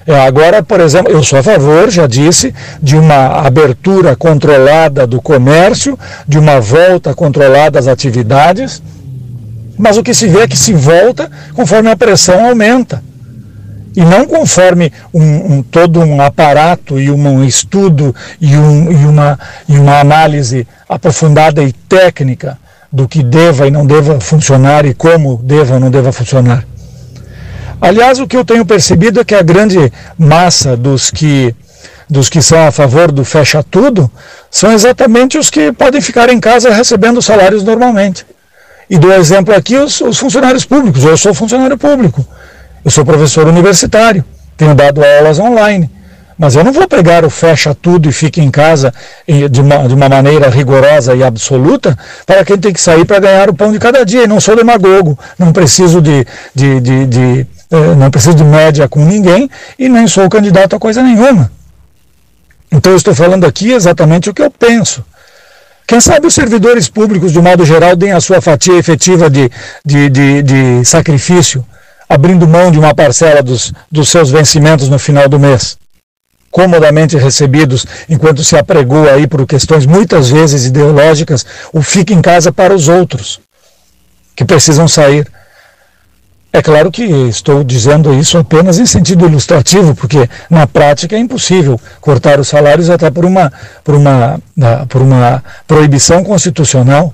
É, agora, por exemplo, eu sou a favor, já disse, de uma abertura controlada do comércio, de uma volta controlada das atividades, mas o que se vê é que se volta conforme a pressão aumenta. E não conforme um, um todo um aparato e um, estudo e, um, e, uma, e uma análise aprofundada e técnica do que deva e não deva funcionar e como deva ou não deva funcionar. Aliás, o que eu tenho percebido é que a grande massa dos que, dos que são a favor do fecha tudo são exatamente os que podem ficar em casa recebendo salários normalmente. E do exemplo aqui os, os funcionários públicos. Eu sou funcionário público, eu sou professor universitário, tenho dado aulas online. Mas eu não vou pegar o fecha tudo e fique em casa de uma, de uma maneira rigorosa e absoluta para quem tem que sair para ganhar o pão de cada dia. E não sou demagogo, não preciso de, de, de, de é, não preciso de média com ninguém e nem sou candidato a coisa nenhuma. Então eu estou falando aqui exatamente o que eu penso. Quem sabe os servidores públicos, de modo geral, deem a sua fatia efetiva de, de, de, de sacrifício, abrindo mão de uma parcela dos, dos seus vencimentos no final do mês comodamente recebidos, enquanto se apregou aí por questões muitas vezes ideológicas, o fique em casa para os outros, que precisam sair. É claro que estou dizendo isso apenas em sentido ilustrativo, porque na prática é impossível cortar os salários até por uma, por uma, por uma proibição constitucional.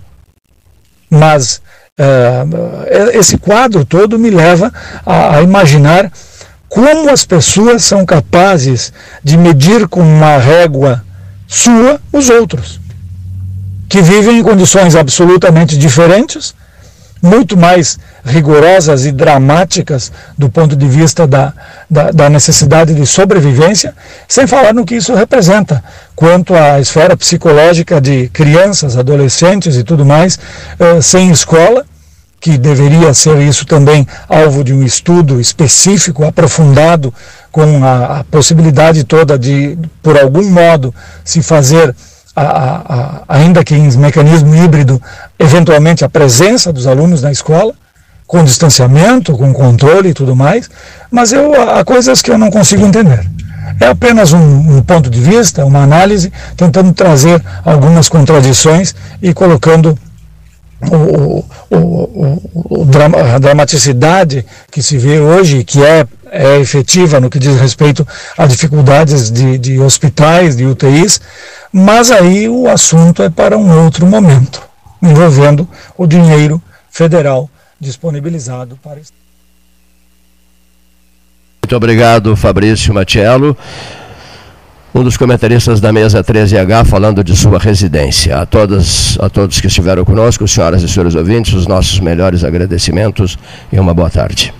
Mas uh, esse quadro todo me leva a, a imaginar como as pessoas são capazes de medir com uma régua sua os outros, que vivem em condições absolutamente diferentes muito mais rigorosas e dramáticas do ponto de vista da, da, da, necessidade de sobrevivência, sem falar no que isso representa, quanto à esfera psicológica de crianças, adolescentes e tudo mais, eh, sem escola, que deveria ser isso também alvo de um estudo específico, aprofundado, com a, a possibilidade toda de, por algum modo, se fazer a, a, ainda que em mecanismo híbrido, eventualmente a presença dos alunos na escola, com distanciamento, com controle e tudo mais, mas eu, há coisas que eu não consigo entender. É apenas um, um ponto de vista, uma análise, tentando trazer algumas contradições e colocando o, o, o, a dramaticidade que se vê hoje, que é, é efetiva no que diz respeito a dificuldades de, de hospitais, de UTIs, mas aí o assunto é para um outro momento, envolvendo o dinheiro federal disponibilizado para. Muito obrigado, Fabrício Matiello, um dos comentaristas da mesa 13H, falando de sua residência. A todos, a todos que estiveram conosco, senhoras e senhores ouvintes, os nossos melhores agradecimentos e uma boa tarde.